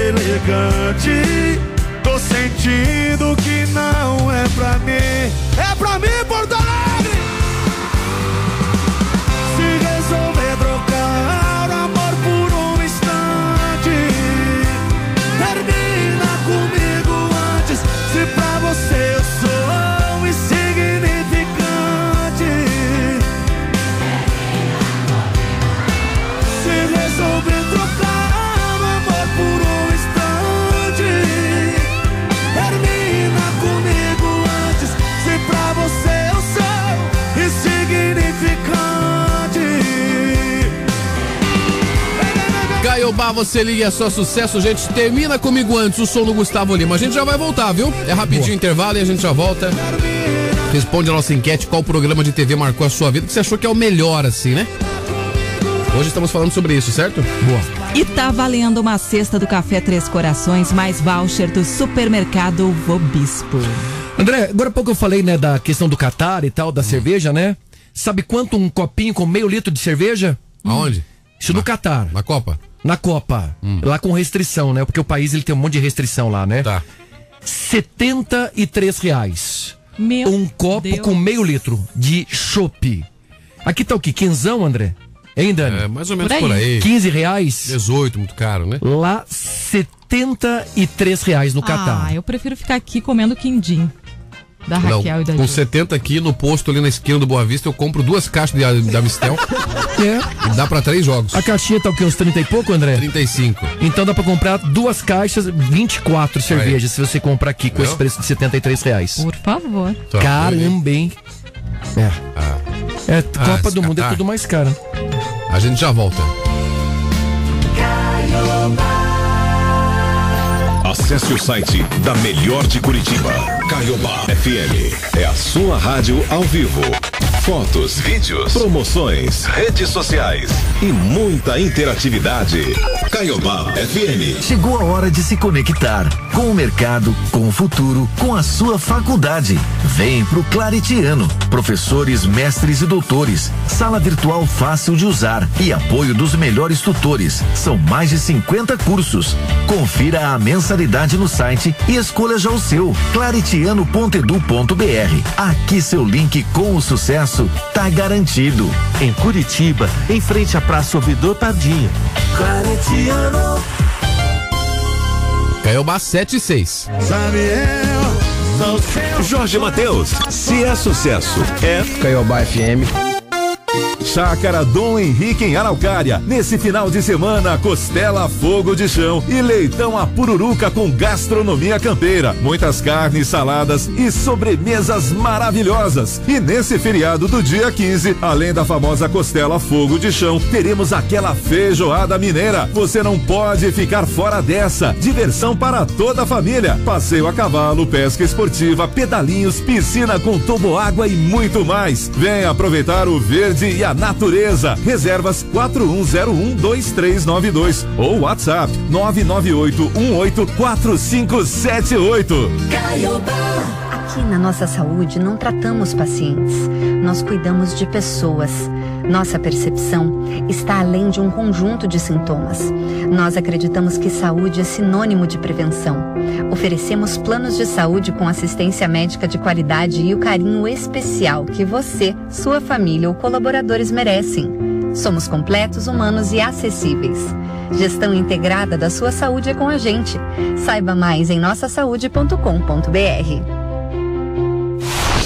elegante. Tô sentindo que não é pra mim. Caiobá, você liga só sucesso, gente. Termina comigo antes o som do Gustavo Lima. A gente já vai voltar, viu? É rapidinho intervalo e a gente já volta. Responde a nossa enquete qual programa de TV marcou a sua vida que você achou que é o melhor, assim, né? Hoje estamos falando sobre isso, certo? Boa. E tá valendo uma cesta do Café Três Corações mais voucher do supermercado Vobispo. André, agora há pouco eu falei, né, da questão do Catar e tal, da cerveja, né? Sabe quanto um copinho com meio litro de cerveja? Aonde? Isso no Catar. Na Copa? Na Copa. Lá com restrição, né? Porque o país ele tem um monte de restrição lá, né? Tá. 73 reais. Meu um copo Deus. com meio litro de chopp. Aqui tá o quê? Quinzão, André? Hein, Dani? É, mais ou menos Por aí. por aí. 15 reais. 18, muito caro, né? Lá, 73 reais no Catar. Ah, eu prefiro ficar aqui comendo quindim. Da Não, Raquel e da com Ju. 70 aqui no posto ali na esquina do Boa Vista, eu compro duas caixas de, da Mistel É. e dá pra três jogos. A caixinha tá o quê? Uns 30 e pouco, André? 35. Então dá pra comprar duas caixas, 24 cervejas, se você comprar aqui com Viu? esse preço de 73 reais. Por favor. Tá, Caramba, hein? É. Ah, É, Ah, Copa do Mundo é tudo mais caro. a gente já volta. Acesse o site da Melhor de Curitiba. Caiobá FM. É a sua rádio ao vivo. Fotos, vídeos, promoções, redes sociais e muita interatividade. Caiobá FM. Chegou a hora de se conectar com o mercado, com o futuro, com a sua faculdade. Vem pro Claretiano. Professores, mestres e doutores. Sala virtual fácil de usar e apoio dos melhores tutores. São mais de 50 cursos. Confira a mensalidade no site e escolha já o seu. claretiano.edu.br. Aqui seu link com o sucesso tá garantido. Em Curitiba, em frente à Praça Ouvidor Pardinho. Claretiano. Caiobá 7 e 6. Sabe eu sou seu. Jorge Matheus. Se é sucesso, é Caiobá FM. Chácara Dom Henrique em Araucária. Nesse final de semana, costela fogo de chão e leitão a pururuca com gastronomia campeira. Muitas carnes, saladas e sobremesas maravilhosas. E nesse feriado do dia 15, além da famosa costela fogo de chão, teremos aquela feijoada mineira. Você não pode ficar fora dessa. Diversão para toda a família. Passeio a cavalo, pesca esportiva, pedalinhos, piscina com toboágua e muito mais. Venha aproveitar o verde e a natureza. Reservas 41012392 ou WhatsApp 998184578. Aqui na nossa saúde não tratamos pacientes, nós cuidamos de pessoas. Nossa percepção está além de um conjunto de sintomas. Nós acreditamos que saúde é sinônimo de prevenção. Oferecemos planos de saúde com assistência médica de qualidade e o carinho especial que você, sua família ou colaboradores merecem. Somos completos, humanos e acessíveis. Gestão integrada da sua saúde é com a gente. Saiba mais em nossasaude.com.br.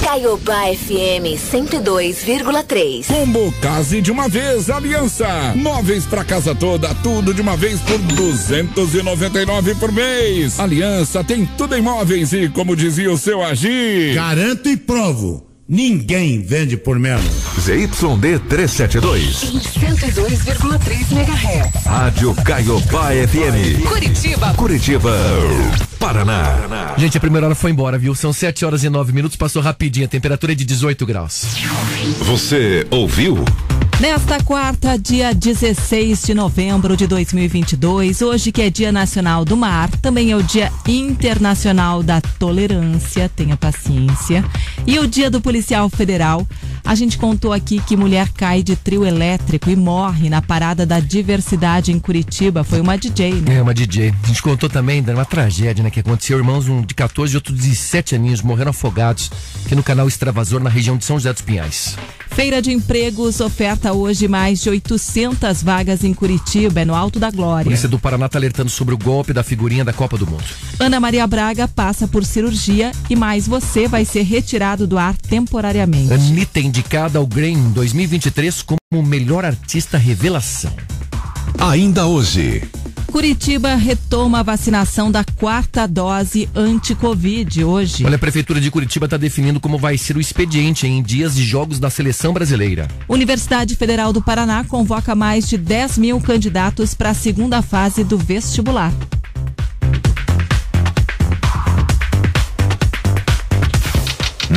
Caiobá FM 102,3. Combo Case de uma vez, Aliança. Móveis pra casa toda, tudo de uma vez por 299 por mês. Aliança tem tudo em móveis e, como dizia o seu Agir. Garanto e provo. Ninguém vende por menos. ZYD 372. Em 102,3 MHz. Rádio Caiobá FM. Curitiba. Curitiba. Paraná. Gente, a primeira hora foi embora, viu? São 7 horas e 9 minutos, passou rapidinho. A temperatura é de 18 graus. Você ouviu? Nesta quarta, dia 16 de novembro de 2022, hoje que é Dia Nacional do Mar, também é o Dia Internacional da Tolerância, tenha paciência, e o Dia do Policial Federal. A gente contou aqui que mulher cai de trio elétrico e morre na parada da diversidade em Curitiba. Foi uma DJ, né? É, uma DJ. A gente contou também de uma tragédia, né? Que aconteceu. Irmãos, um de 14 e outro de 17 aninhos morreram afogados aqui no canal Extravasor, na região de São José dos Pinhais. Feira de Empregos oferta hoje mais de 800 vagas em Curitiba, é no Alto da A Glória. polícia do Paraná está alertando sobre o golpe da figurinha da Copa do Mundo. Ana Maria Braga passa por cirurgia e mais você vai ser retirado do ar temporariamente. Anitta indicada ao Grammy 2023 como melhor artista revelação. Ainda hoje. Curitiba retoma a vacinação da quarta dose anti-Covid hoje. Olha, a Prefeitura de Curitiba está definindo como vai ser o expediente em dias de jogos da seleção brasileira. Universidade Federal do Paraná convoca mais de 10 mil candidatos para a segunda fase do vestibular.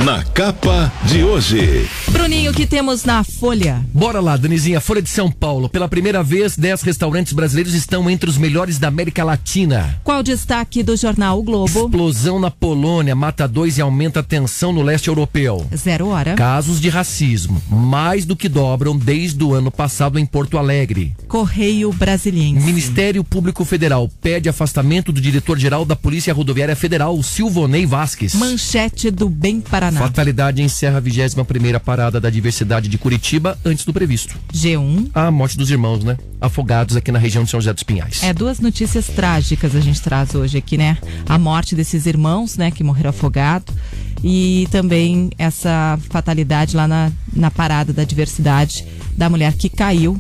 Na capa de hoje. Bruninho, o que temos na Folha? Bora lá, Danizinha, Folha de São Paulo. Pela primeira vez, 10 restaurantes brasileiros estão entre os melhores da América Latina. Qual o destaque do jornal O Globo? Explosão na Polônia mata dois e aumenta a tensão no leste europeu. Zero hora. Casos de racismo, mais do que dobram desde o ano passado em Porto Alegre. Correio Brasiliense. Ministério Público Federal pede afastamento do diretor-geral da Polícia Rodoviária Federal, Silvonei Vasques. Manchete do Bem Paraná. Fatalidade encerra a 21 primeira parada da diversidade de Curitiba antes do previsto. G1. A morte dos irmãos, né? Afogados aqui na região de São José dos Pinhais. É, duas notícias trágicas a gente traz hoje aqui, né? A morte desses irmãos, né, que morreram afogados. E também essa fatalidade lá na, na parada da diversidade da mulher que caiu.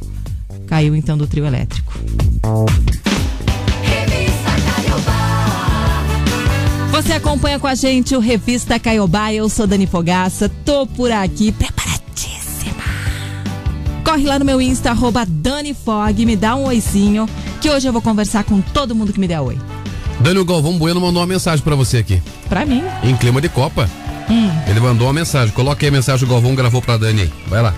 Caiu então do trio elétrico. Você acompanha com a gente o Revista Caiobá. Eu sou Dani Fogaça, tô por aqui preparadíssima. Corre lá no meu Insta, arroba Dani Fog, me dá um oizinho, que hoje eu vou conversar com todo mundo que me der oi. Daniel Galvão Bueno mandou uma mensagem pra você aqui. Pra mim. Em clima de Copa. Hum. Ele mandou uma mensagem. Coloque aí a mensagem que o Galvão gravou pra Dani. Vai lá.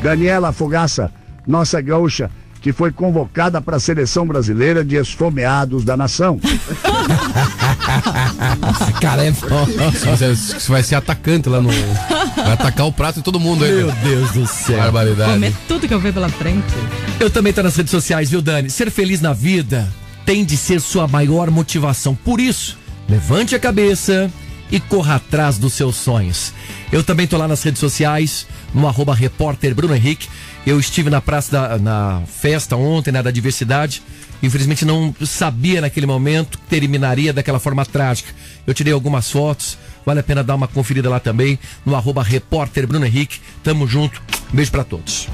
Daniela Fogaça, nossa gaúcha, que foi convocada para a seleção brasileira de esfomeados da nação. Cara, é Você, você vai ser atacante lá no. Vai atacar o prato de todo mundo aí. Meu Deus do céu. Barbaridade. Comer tudo que eu ver pela frente. Eu também tô nas redes sociais, viu, Dani? Ser feliz na vida tem de ser sua maior motivação. Por isso, levante a cabeça e corra atrás dos seus sonhos. Eu também tô lá nas redes sociais, no arroba repórter Bruno Henrique. Eu estive na praça da na festa ontem, né, da diversidade. Infelizmente não sabia naquele momento que terminaria daquela forma trágica. Eu tirei algumas fotos, vale a pena dar uma conferida lá também, no arroba repórter Bruno Henrique. Tamo junto, beijo pra todos.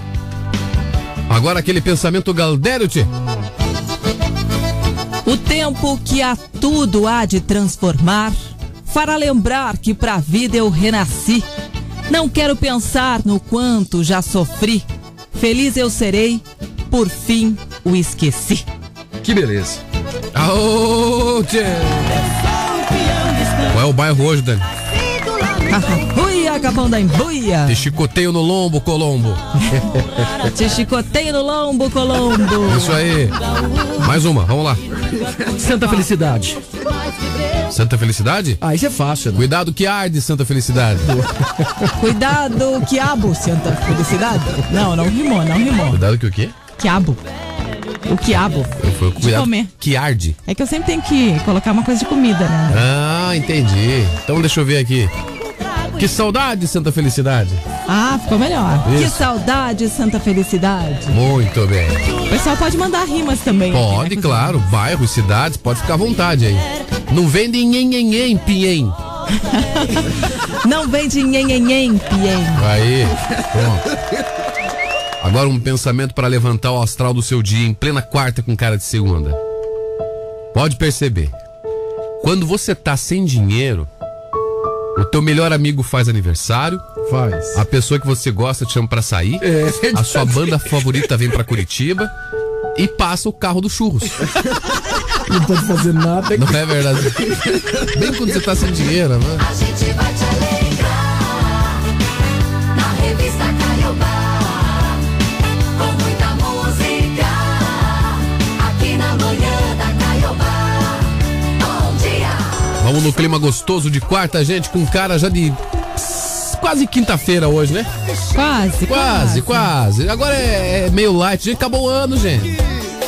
Agora aquele pensamento Galdério. O tempo que a tudo há de transformar fará lembrar que pra vida eu renasci. Não quero pensar no quanto já sofri. Feliz eu serei, por fim o esqueci. Que beleza. Aô, tchê. Qual é o bairro hoje, Dani? Uia, capão da embuia. Te chicoteio no lombo, Colombo. Te chicoteio no lombo, Colombo. Isso aí. Mais uma, vamos lá. Santa Felicidade. Santa Felicidade? Ah, isso é fácil, né? Cuidado que arde, Santa Felicidade. Cuidado, quiabo, santa felicidade. Não, não rimou, não rimou. Cuidado que o quê? Quiabo. O quiabo. Foi cuidado comer. que arde. É que eu sempre tenho que colocar uma coisa de comida, né? Ah, entendi. Então deixa eu ver aqui. Que saudade, Santa Felicidade. Ah, ficou melhor. Isso. Que saudade, santa felicidade. Muito bem. O pessoal pode mandar rimas também. Pode, claro. Bairros, cidades, pode ficar à vontade aí. Não vende nhenhenhen, pinhem. Não vem de nhenhenhen, piem. Aí, pronto. Agora um pensamento para levantar o astral do seu dia em plena quarta com cara de segunda. Pode perceber. Quando você tá sem dinheiro, o teu melhor amigo faz aniversário. Faz. A pessoa que você gosta te chama pra sair. É a sua banda favorita vem pra Curitiba. E passa o carro do churros. Não pode fazer nada. Não é verdade? Bem quando você tá sem dinheiro, né? A gente vai te alegrar Vamos no clima gostoso de quarta, gente, com cara já de quase quinta-feira hoje, né? Quase, Quase, quase. Agora é, é meio light, gente. Acabou o ano, gente.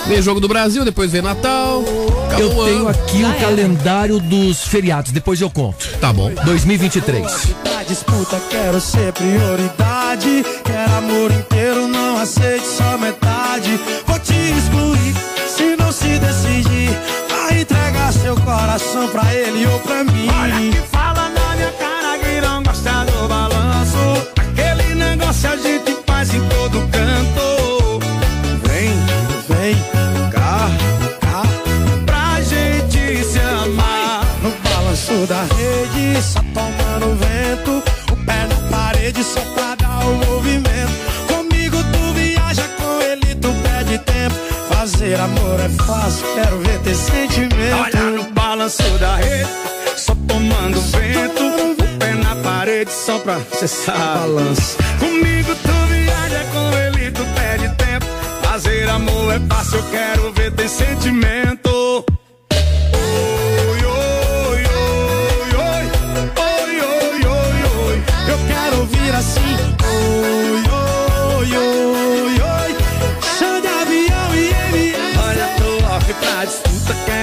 Vem jogo do Brasil, depois vem Natal. Acabou Eu o tenho ano. aqui o calendário dos feriados, depois eu conto. Tá bom. 2023. Na disputa quero ser prioridade. Quero amor inteiro, não aceite só metade. Vou te excluir se não se decidir. Vai entregar seu coração pra ele ou fácil, quero ver ter sentimento. Olha no balanço da rede, só tomando vento. O pé na parede, só pra cessar balanço. Comigo tu viaja, com ele tu perde tempo. Fazer amor é fácil, eu quero ver ter sentimento.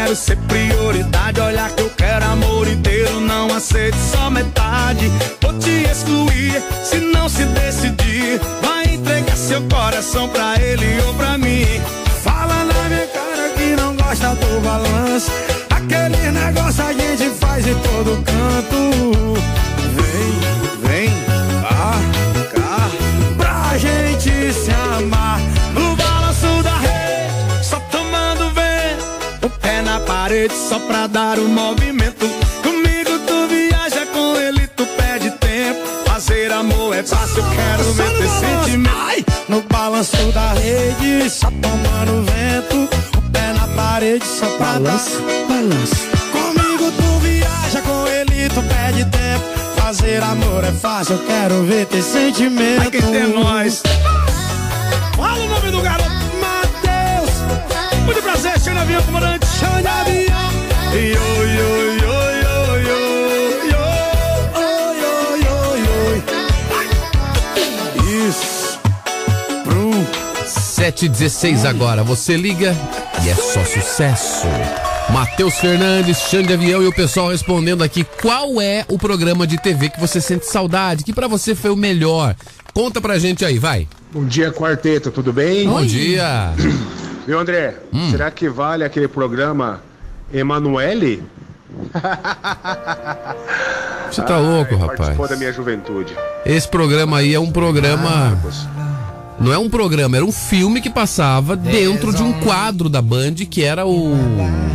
Quero ser prioridade. Olha que eu quero amor inteiro, não aceito só metade. Vou te excluir se não se decidir. Vai entregar seu coração pra ele ou pra mim. Só pra dar o movimento. Comigo tu viaja, com ele tu perde tempo. Fazer amor é fácil, eu quero ver ter sentimento. No balanço da rede, só tomando vento. O pé na parede só pra balança, balança. Comigo tu viaja, com ele tu perde tempo. Fazer amor é fácil, eu quero ver ter sentimento. Aqui tem nós. Fala o nome do garoto, Matheus. Muito prazer, de avião, comandante. Chama de avião. Yo, yo, yo, yo, yo, yo. Oi, oi, oi, oi. Isso. Pro 716 agora. Você liga e é só sucesso. Matheus Fernandes, Xande Avião e o pessoal respondendo aqui qual é o programa de TV que você sente saudade, que pra você foi o melhor. Conta pra gente aí, vai. Bom dia, quarteto, tudo bem? Bom dia. Viu, André? Hum. Será que vale aquele programa Emanuele? Você tá louco, rapaz. Participou da minha juventude. Esse programa aí é um programa. Não é um programa, era um filme que passava dentro de um quadro da Band que era o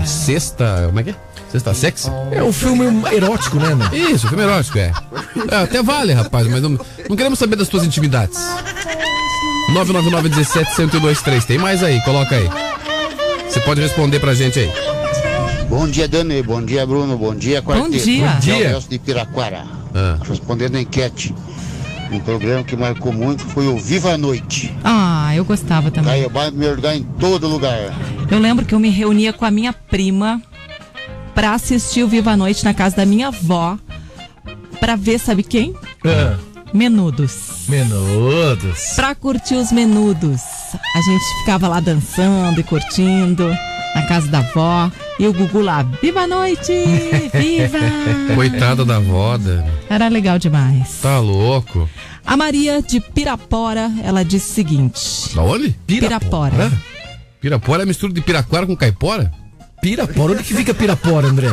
Sexta. Como é que é? Sexta Sexy? É um filme erótico, né, mano? Isso, filme erótico, é. É, Até vale, rapaz, mas não, não queremos saber das tuas intimidades. 999-17-1023. Tem mais aí, coloca aí. Você pode responder pra gente aí. Bom dia, Dani. Bom dia, Bruno. Bom dia, quarteto. dia. Bom dia. É o Nelson de Piraquara. Ah. Respondendo a enquete. Um programa que marcou muito foi o Viva a Noite. Ah, eu gostava também. Caiobá primeiro lugar em todo lugar. Eu lembro que eu me reunia com a minha prima pra assistir o Viva a Noite na casa da minha avó. Pra ver, sabe quem? Ah. Menudos. Menudos. Pra curtir os menudos. A gente ficava lá dançando e curtindo na casa da avó. E o Gugu lá, viva a noite! Viva! Coitada da voda. Era legal demais. Tá louco. A Maria de Pirapora, ela disse o seguinte. Da onde? Pirapora. Pirapora é mistura de piraquara com caipora? Pirapora? Onde que fica Pirapora, André?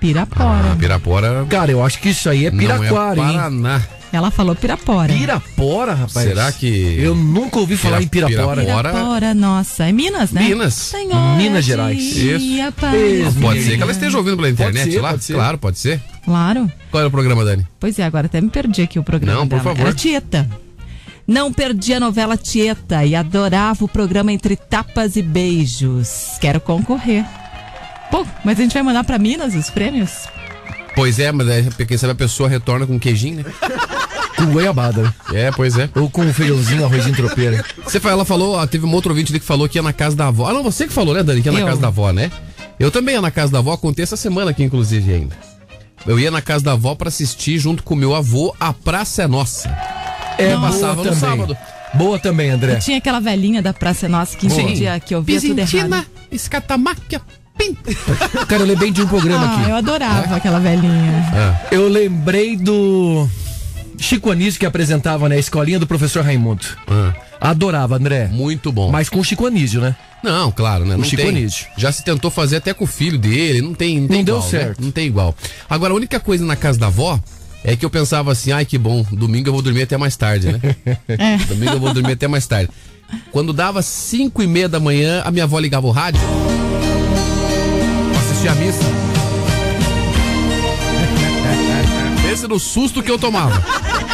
Pirapora. Pirapora. Cara, eu acho que isso aí é Não é Piraquara, hein? Ela falou Pirapora. Pirapora, rapaz. Será que. Eu nunca ouvi falar em Pirapora. Pirapora, nossa. É Minas, né? Minas. Senhora Minas Gerais. Isso. Aparecida. Pode ser que ela esteja ouvindo pela internet ser, lá? pode ser. Claro, pode ser. Claro. Qual era o programa, Dani? Pois é, agora até me perdi aqui o programa Não, por dela. favor. Era Tieta. Não perdi a novela Tieta e adorava o programa Entre Tapas e Beijos. Quero concorrer. Pô, mas a gente vai mandar pra Minas os prêmios? Pois é, mas aí, quem sabe a pessoa retorna com queijinho, né? Com goiabada, né? É, pois é. Ou com feijãozinho, arrozinho tropeiro. Você ela falou, teve um outro ouvinte ali que falou que ia na casa da avó. Ah, não, você que falou, né, Dani? Que ia na Eu. casa da avó, né? Eu também ia na casa da avó, contei essa semana aqui, inclusive, ainda. Eu ia na casa da avó pra assistir junto com meu avô A Praça é Nossa. É, passava boa no também. sábado. Boa também, André. Tinha aquela velhinha da Praça Nossa que Sim. entendia que ouvia tudo errado. escatamáquia, pim. Cara, eu lembrei de um programa Ah, aqui. eu adorava aquela velhinha. Eu lembrei do Chico Anísio que apresentava né, a escolinha do professor Raimundo. Adorava, André. Muito bom. Mas com o Chico Anísio, né? Não, claro, né? O Não Chico tem. Anísio. Já se tentou fazer até com o filho dele, não tem, não tem Não deu igual, né? certo. Não tem igual. Agora, a única coisa na casa da avó é que eu pensava assim, ai que bom, domingo eu vou dormir até mais tarde, né? É. Domingo eu vou dormir até mais tarde. Quando dava 5 e meia da manhã, a minha avó ligava o rádio pra assistir a missa. Esse era o susto que eu tomava.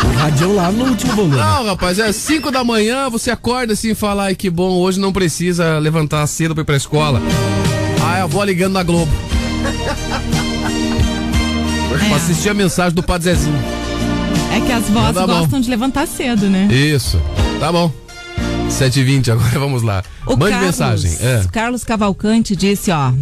O radião lá no último volume. Não, rapaz, é 5 da manhã, você acorda assim e fala, ai que bom, hoje não precisa levantar cedo pra ir pra escola. Ai, a avó ligando na Globo. Pra assistir a mensagem do Padre Zezinho. É que as vozes Tá bom. gostam de levantar cedo, né? Isso, tá bom. 7h20, agora vamos lá. O Mande Carlos, mensagem. É. Carlos Cavalcante disse, ó.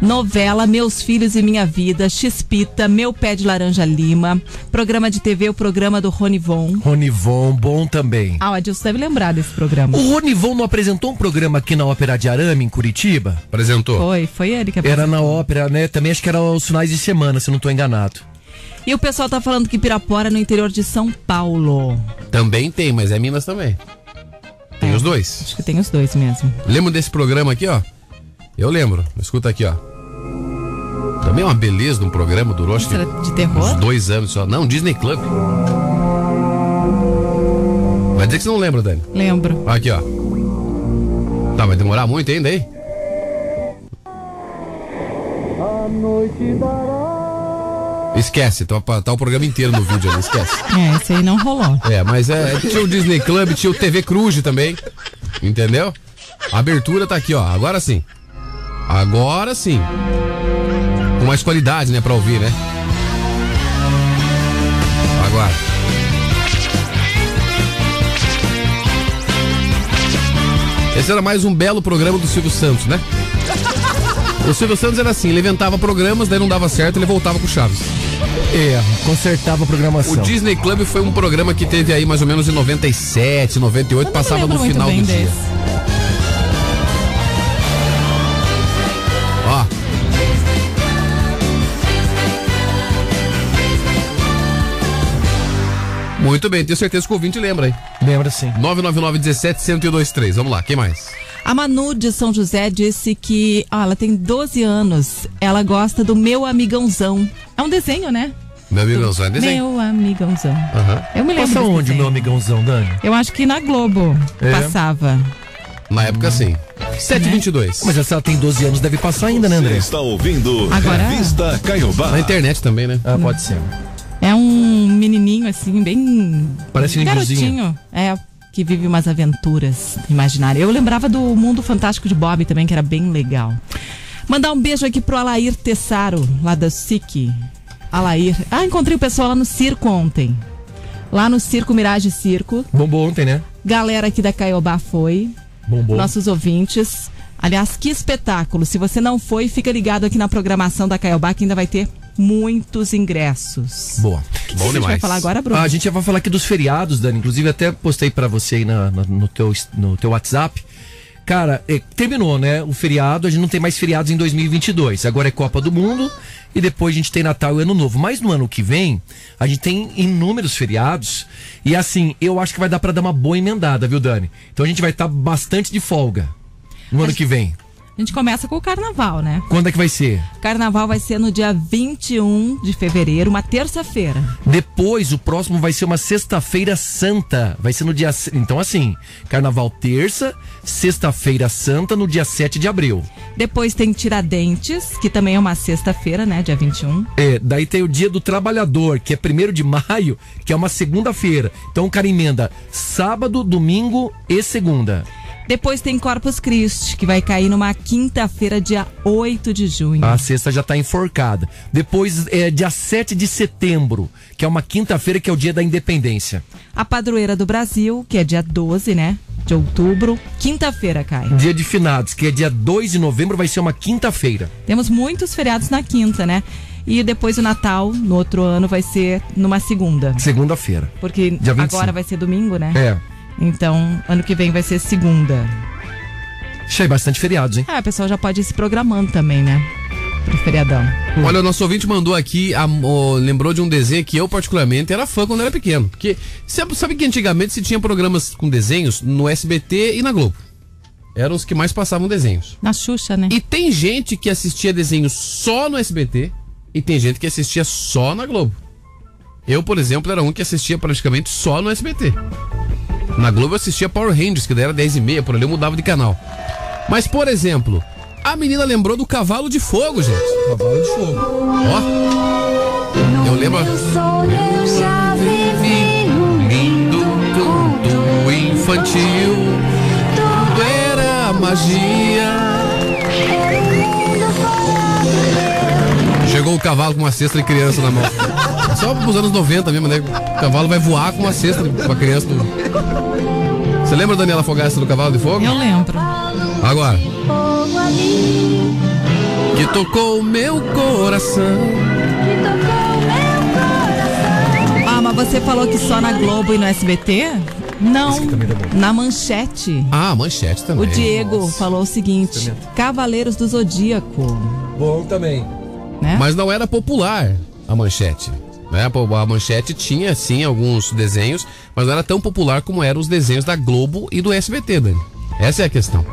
Novela Meus Filhos e Minha Vida, Xpita, Meu Pé de Laranja Lima, programa de TV, o programa do Ronivon. Ronivon, bom também. Ah, o Adilson deve lembrar desse programa. O Ronivon não apresentou um programa aqui na Ópera de Arame, em Curitiba? Apresentou. Foi, foi ele que Era apresentou. na ópera, né? Também acho que era os finais de semana, se não tô enganado. E o pessoal tá falando que Pirapora é no interior de São Paulo. Também tem, mas é Minas também. Tem os dois. Acho que tem os dois mesmo. Lembra desse programa aqui, ó? Eu lembro. Escuta aqui, ó. Também é uma beleza de um programa, durou acho que de terror? uns dois anos só. Não, Disney Club. Vai dizer que você não lembra, Dani. Lembro. Aqui, ó. Tá, vai demorar muito ainda aí? Esquece, tá, tá o programa inteiro no vídeo ali, esquece. É, esse aí não rolou. É, mas é, tinha o Disney Club, tinha o TV Cruz também. Entendeu? A abertura tá aqui, ó. Agora sim. Agora sim. Com mais qualidade, né, pra ouvir, né? Agora. Esse era mais um belo programa do Silvio Santos, né? O Silvio Santos era assim, ele inventava programas, daí não dava certo, ele voltava com o Chaves. É, consertava a programação. O Disney Club foi um programa que teve aí mais ou menos em 97, 98, passava no final do dia. desse. Ó. Muito bem, tenho certeza que o ouvinte lembra aí. Lembra sim. 999 17 1023. Vamos lá, quem mais? A Manu de São José disse que ó, ela tem 12 anos, ela gosta do Meu Amigãozão. É um desenho, né? Meu amigo só é desenho. Meu Amigãozão. Aham. Eu me lembro Passa onde o meu amigãozão, Dani? Eu acho que na Globo É? passava. Na época sim. 722. Mas se ela tem 12 anos, deve passar ainda, né, André? Você está ouvindo Agora- Revista Caiobá. Na internet também, né? Ah, pode ser. É um menininho assim, bem. Parece um garotinho. É, que vive umas aventuras imaginárias. Eu lembrava do Mundo Fantástico de Bob também, que era bem legal. Mandar um beijo aqui pro Alair Tessaro, lá da SIC. Alair. Ah, encontrei o pessoal lá no circo ontem. Lá no Circo Mirage Circo. Bombou ontem, né? Galera aqui da Caiobá foi. Bombou. Nossos ouvintes. Aliás, que espetáculo. Se você não foi, fica ligado aqui na programação da Caiobá que ainda vai ter muitos ingressos. Boa. O que a gente vai falar agora, Bruno? Ah, a gente vai falar aqui dos feriados, Dani. Inclusive, até postei pra você aí na- na- no, teu, no teu WhatsApp. Cara, é, terminou, né? O feriado, a gente não tem mais feriados em 2022. Agora é Copa do Mundo e depois a gente tem Natal e Ano Novo. Mas no ano que vem, a gente tem inúmeros feriados. E assim, eu acho que vai dar pra dar uma boa emendada, viu, Dani? Então a gente vai estar bastante de folga no ano que vem. A gente começa com o carnaval, né? Quando é que vai ser? Carnaval vai ser no dia 21 de fevereiro, uma terça-feira. Depois, o próximo vai ser uma sexta-feira santa. Vai ser no dia. Então, assim, carnaval terça, sexta-feira santa, no dia 7 de abril. Depois tem Tiradentes, que também é uma sexta-feira, né? Dia 21. É, daí tem o dia do trabalhador, que é 1 de maio, que é uma segunda-feira. Então o cara emenda sábado, domingo e segunda. Depois tem Corpus Christi, que vai cair numa quinta-feira, dia 8 de junho. A sexta já tá enforcada. Depois é dia 7 de setembro, que é uma quinta-feira, que é o dia da independência. A Padroeira do Brasil, que é dia 12, né? De outubro. Quinta-feira cai. Dia de finados, que é dia 2 de novembro, vai ser uma quinta-feira. Temos muitos feriados na quinta, né? E depois o Natal, no outro ano, vai ser numa segunda. Segunda-feira. Porque Dia 25. agora vai ser domingo, né? É. Então, ano que vem vai ser segunda. Achei bastante feriados, hein? Ah, o pessoal já pode ir se programando também, né? Pro feriadão. Olha, o nosso ouvinte mandou aqui, a- ó, lembrou de um desenho que eu particularmente era fã quando era pequeno. Porque sabe, sabe que antigamente se tinha programas com desenhos no SBT e na Globo. Eram os que mais passavam desenhos. Na Xuxa, né? E tem gente que assistia desenhos só no SBT e tem gente que assistia só na Globo. Eu, por exemplo, era um que assistia praticamente só no SBT. Na Globo eu assistia Power Rangers, que daí era 10 e meia, por ali eu mudava de canal. Mas, por exemplo, a menina lembrou do Cavalo de Fogo, gente. Cavalo de Fogo. Ó. Eu lembro. Lindo canto infantil. Tudo era magia. Chegou o cavalo com uma cesta de criança na mão. Só pros anos 90 mesmo, né? O cavalo vai voar com uma cesta de- com a criança. no- Você lembra, Daniela Fogaça, do Cavalo de Fogo? Eu lembro. Agora. Que tocou o meu coração. Ah, mas você falou que só na Globo e no SBT? Não. Na manchete. Ah, manchete também. O Diego falou o seguinte: Cavaleiros do Zodíaco. Bom também. Né? Mas não era popular a manchete. Né? A manchete tinha, sim, alguns desenhos, mas não era tão popular como eram os desenhos da Globo e do SBT, Dani. Essa é a questão.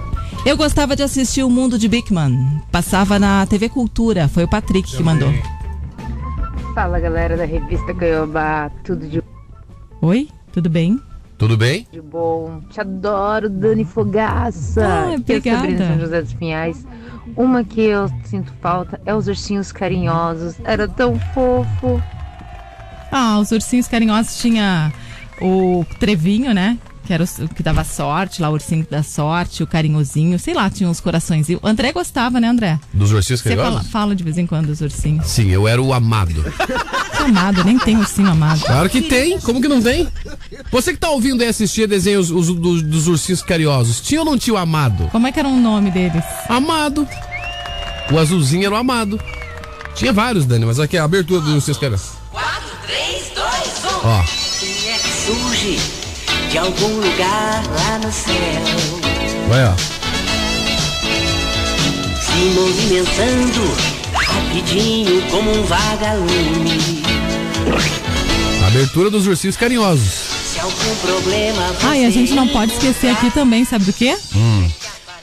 Eu gostava de assistir o Mundo de Bigman. Passava na TV Cultura. Foi o Patrick que mandou. Fala galera da revista Caiobá, tudo de, Oi, tudo bem? Tudo bem? de bom? Te adoro, Dani Fogaça. Ah, que obrigada. Sabrina São José dos Pinhais. Uma que eu sinto falta é os ursinhos carinhosos. Era tão fofo. Ah, os ursinhos carinhosos tinha o Trevinho, né? Que era o que dava sorte, lá o ursinho da sorte, o carinhozinho, sei lá, tinha uns coraçõezinhos. O André gostava, né, André? Dos ursinhos Você fala, carinhosos? fala de vez em quando dos ursinhos. Sim, eu era o amado. Amado, nem tem ursinho amado. Claro que tem, como que não tem? Você que tá ouvindo aí assistir desenhos os- dos, dos ursinhos carinhosos, tinha ou não tinha o amado? Como é que era o nome deles? Amado. O azulzinho era o amado. Tinha vários, Dani, mas aqui é a abertura dos ursinhos carinhosos. 3, 2, 1. Ó. Quem é que surge de algum lugar lá no céu? Vai, ó. Se movimentando rapidinho como um vagalume. Abertura dos ursinhos carinhosos. Se algum problema Ah, e a gente não pode esquecer aqui também, sabe do quê? Hum.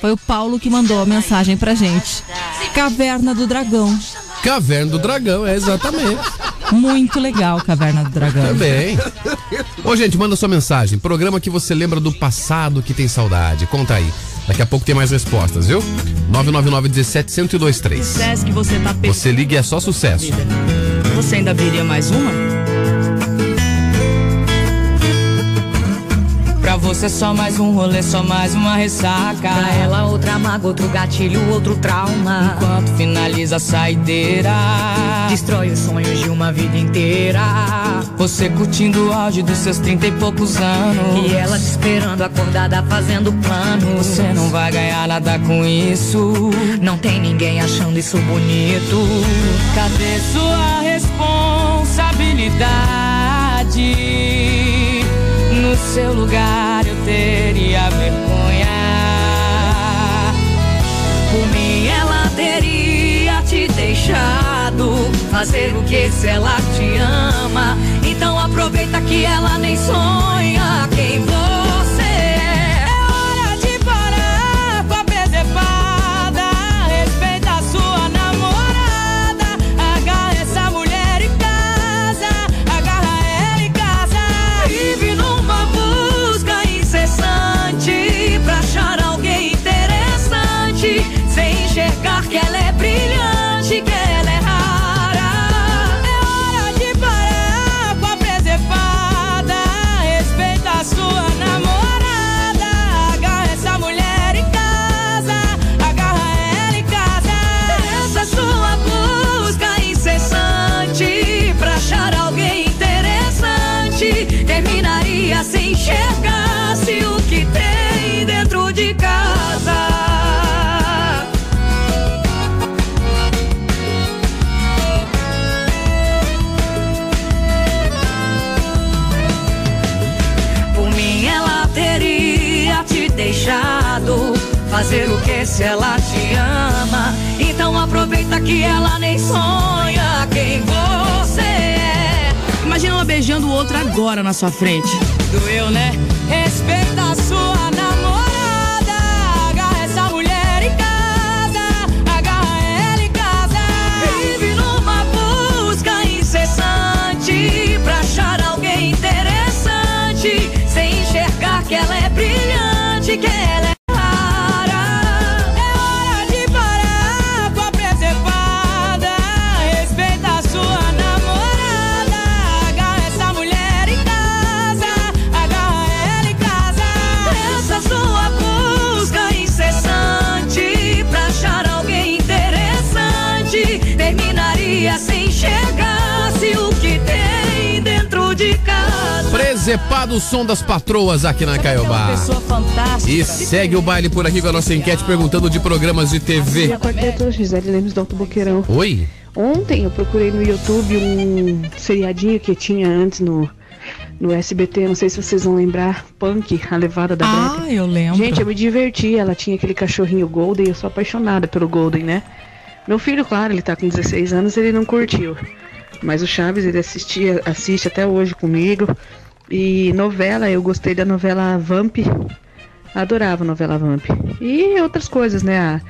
Foi o Paulo que mandou a mensagem pra gente. Caverna do Dragão. Caverna do Dragão, é exatamente. Muito legal, Caverna do Dragão. Também. Ô, gente, manda sua mensagem. Programa que você lembra do passado que tem saudade. Conta aí. Daqui a pouco tem mais respostas, viu? 999 17 1023. Dissesse que você tá. Você liga e é só sucesso. Você ainda viria mais uma? Você só mais um rolê, só mais uma ressaca. Pra ela outra mágoa, outro gatilho, outro trauma. Enquanto finaliza a saideira, destrói os sonhos de uma vida inteira. Você curtindo o auge dos seus trinta e poucos anos. E ela te esperando acordada fazendo plano. Você não vai ganhar nada com isso. Não tem ninguém achando isso bonito. Cadê sua responsabilidade? No seu lugar teria vergonha. Por mim ela teria te deixado fazer o que se ela te ama. Então aproveita que ela nem sonha quem você fazer o que se ela te ama. Então aproveita que ela nem sonha quem você é. Imagina ela beijando o outro agora na sua frente. Doeu, né? Respeita a sua namorada. Agarra essa mulher em casa. Agarra ela em casa. Vive numa busca incessante pra achar alguém interessante. Sem enxergar que ela é brilhante, que ela é Presepado o som das patroas aqui na Caiobá. E segue o baile por aqui com a nossa enquete perguntando de programas de TV. Dia quarteto, Gisele Lemos do Alto Boqueirão. Oi? Ontem eu procurei no YouTube um seriadinho que tinha antes no, no SBT, não sei se vocês vão lembrar, Punk, a levada da Ah, Breca. eu lembro. Gente, eu me diverti, ela tinha aquele cachorrinho Golden, eu sou apaixonada pelo Golden, né? Meu filho, claro, ele tá com 16 anos, ele não curtiu. Mas o Chaves, ele assistia, assiste até hoje comigo. E novela, eu gostei da novela Vamp. Adorava a novela Vamp. E outras coisas, né? A,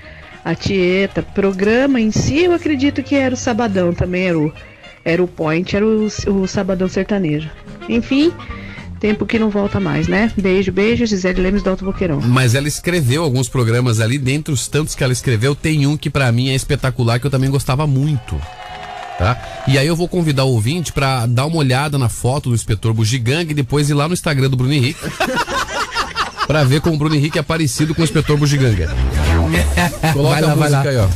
a Tieta, programa em si, eu acredito que era o Sabadão também, era o, era o Point, era o, o Sabadão Sertanejo. Enfim, tempo que não volta mais, né? Beijo, beijo, Gisele Lemos do Alto Boqueirão. Mas ela escreveu alguns programas ali, dentre os tantos que ela escreveu, tem um que pra mim é espetacular, que eu também gostava muito. Tá? E aí eu vou convidar o ouvinte pra dar uma olhada na foto do inspetor Bugigangue e depois ir lá no Instagram do Bruno Henrique pra ver como o Bruno Henrique é parecido com o inspetor Bugiganga. Coloca Vai lá, a vai música lá. aí, ó.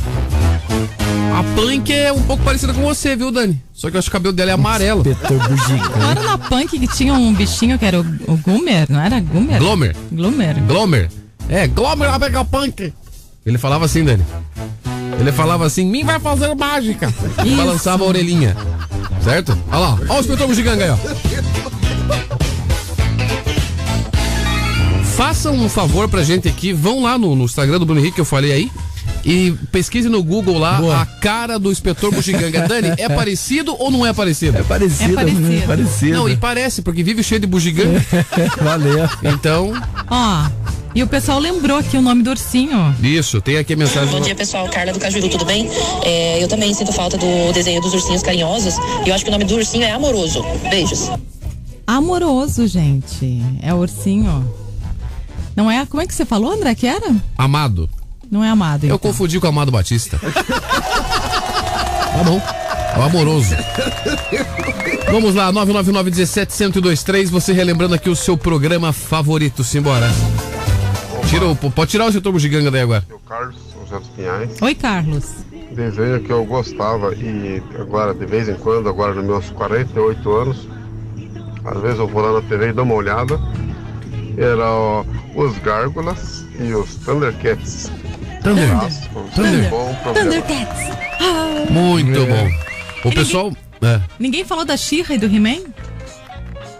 A Punk é um pouco parecida com você, viu, Dani? Só que eu acho que o cabelo dela é amarelo. Inspetor Não Bugiganga. era na punk que tinha um bichinho que era o, o não era Gumer? Glomer. Glomer. Glomer. É, Glomer vai o punk. Ele falava assim, Dani. Ele falava assim, mim vai fazer mágica. E balançava a orelhinha. Certo? Olha lá, olha o inspetor Bugiganga aí, ó. Façam um favor pra gente aqui, vão lá no, no Instagram do Bruno Henrique que eu falei aí. E pesquise no Google lá Boa. a cara do inspetor Bugiganga. Dani, é parecido ou não é parecido? É parecido, É parecido. né? parecido. Não, e parece, porque vive cheio de bugiganga. Valeu. Então, Ó, e o pessoal lembrou aqui o nome do ursinho. isso, tem aqui a mensagem. Bom dia, pessoal. Carla do Cajuíro, tudo bem? É, eu também sinto falta do desenho dos ursinhos carinhosos. E eu acho que o nome do ursinho é Amoroso. Beijos. Amoroso, gente. É o ursinho. Não é. Como é que você falou, André, que era? Amado. Não é amado. Eu então. confundi com o Amado Batista. tá bom. É o amoroso. Vamos lá, 999-17-1023. Você relembrando aqui o seu programa favorito. Simbora. Tira o, pode tirar o setor bugiganga daí agora. O Carlos, os Santos Pinhais. Oi, Carlos. Desenho que eu gostava e agora, de vez em quando, agora nos meus 48 anos, às vezes eu vou lá na TV e dou uma olhada. Era ó, os Gárgulas e os Thundercats. Thunder. Vocês. Thunder. Bom. Thundercats. Ah. Muito É. bom. O pessoal. É, Ninguém falou da Xirra e do He-Man?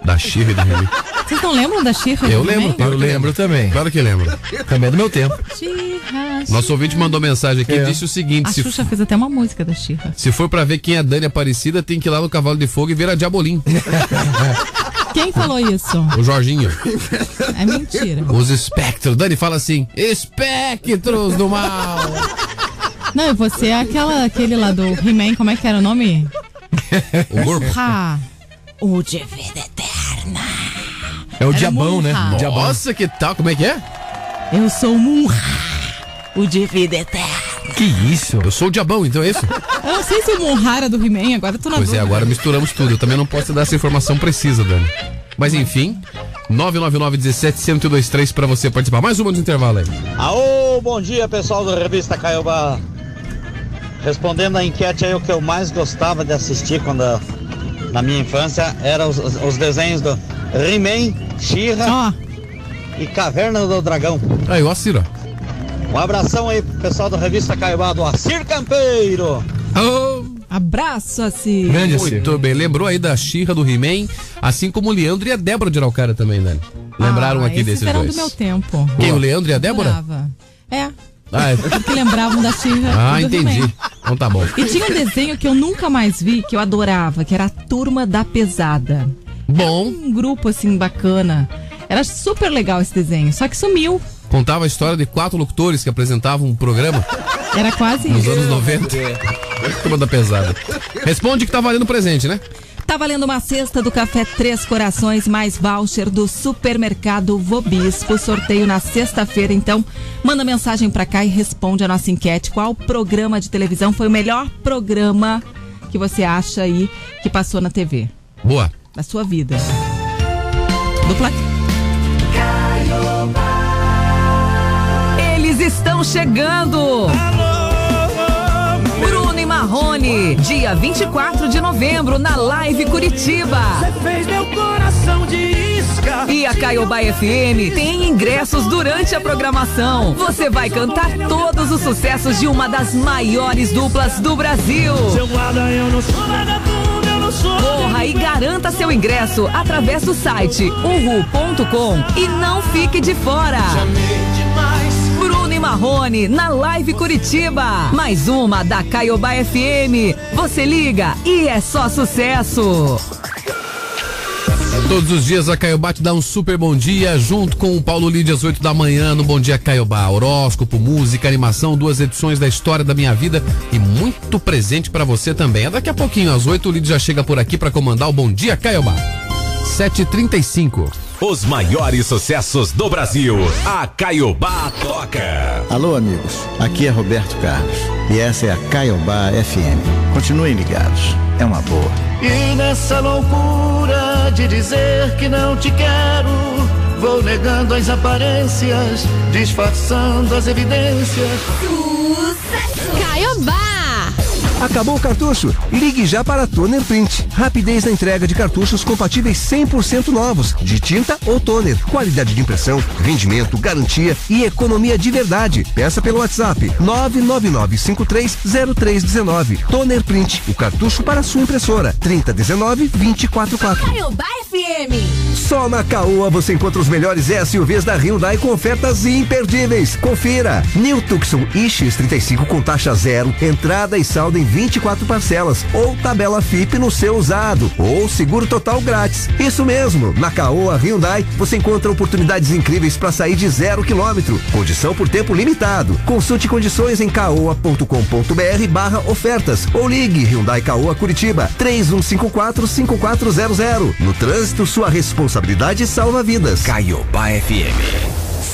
da Xirra e do Remy. Vocês não lembram da Xirra e Eu do lembro, He-Man? claro Eu que lembro também. Claro que lembro. Também é do meu tempo. Xirra, Nosso ouvinte mandou mensagem aqui e É. disse o seguinte: A se, Xuxa fez até uma música da Xirra. se for pra ver quem é a Dani Aparecida, tem que ir lá no Cavalo de Fogo e ver a Diabolim. Quem falou isso? O Jorginho. É mentira. Os espectros. Dani fala assim: espectros do mal. Não, e você é aquela, aquele lá do He-Man, como é que era o nome? O Gorbo. Ha. O de vida eterna. É o Era diabão, né? Munra. Diabão. Nossa, que tal? Como é que é? Eu sou o Munra. O de vida eterna. Que isso? Eu sou o diabão, então é isso? Eu não sei se o Munra era do He-Man, agora eu tô na Pois é, dúvida. agora misturamos tudo. Eu também não posso te dar essa informação precisa, Dani. Mas enfim, 999-17-1023 pra você participar. Mais uma do intervalo aí. Aô, bom dia pessoal da revista Caiobá. Respondendo a enquete aí, o que eu mais gostava de assistir quando na minha infância eram os, os desenhos do He-Man, She-Ra e Caverna do Dragão. Aí, ó, Ciro. Um abração aí pro pessoal da revista Caiobá do Acir Campeiro. Abraço, assim. Muito bem. Lembrou aí da Xirra do He-Man, assim como o Leandro e a Débora de Araucária também, Dani. Lembraram Ah, aqui esses desses dois. do meu tempo. Quem, o Leandro e a Débora? Adorava. É, Ah, é. porque lembravam da Xirra ah do entendi. Então tá bom. E tinha um desenho que eu nunca mais vi, que eu adorava, que era a Turma da Pesada. Bom. um grupo assim bacana. Era super legal esse desenho, só que sumiu. Contava a história de quatro locutores que apresentavam um programa Era quase nos isso. anos 90. Turma da pesada. Responde que tá valendo presente, né? Tá valendo uma cesta do Café Três Corações mais voucher do supermercado Vobispo. Sorteio na sexta-feira, então manda mensagem pra cá e responde a nossa enquete. Qual programa de televisão foi o melhor programa que você acha aí que passou na TV? Boa. Da sua vida. Dupla. Eles estão chegando! Bruno e Marrone, dia 24 de novembro, na Live Curitiba. fez meu coração de isca. E a Caiobá FM tem ingressos durante a programação. Você vai cantar todos os sucessos de uma das maiores duplas do Brasil. Corra e garanta seu ingresso através do site uhu.com e não fique de fora. E Marrone na Live Curitiba. Mais uma da Caiobá FM. Você liga e é só sucesso. Todos os dias a Caiobá te dá um super bom dia, junto com o Paulo Lídia às 8 da manhã no Bom Dia Caiobá. Horóscopo, música, animação, duas edições da história da minha vida e muito presente pra você também. É daqui a pouquinho, às 8, o Lídia já chega por aqui pra comandar o Bom Dia Caiobá. 7h35. Os maiores sucessos do Brasil. A Caiobá toca. Alô, amigos. Aqui é Roberto Carlos. E essa é a Caiobá FM. Continuem ligados. É uma boa. E nessa loucura de dizer que não te quero, Vou negando as aparências, disfarçando as evidências. Caiobá! Acabou o cartucho? Ligue já para a Toner Print. Rapidez na entrega de cartuchos compatíveis 100% novos, de tinta ou toner. Qualidade de impressão, rendimento, garantia e economia de verdade. Peça pelo WhatsApp 999530319. Toner Print, o cartucho para sua impressora. 3019-244. Caiobá FM! Só na Caoa você encontra os melhores SUVs da Hyundai com ofertas imperdíveis. Confira. New Tucson iX35 com taxa zero, entrada e saldo em 24 parcelas ou tabela FIP no seu usado ou seguro total grátis. Isso mesmo. Na Caoa Hyundai você encontra oportunidades incríveis para sair de zero quilômetro. Condição por tempo limitado. Consulte condições em caoa.com.br barra ofertas ou ligue Hyundai Caoa Curitiba 3154 5400. No trânsito, sua responsabilidade salva vidas. Caiobá FM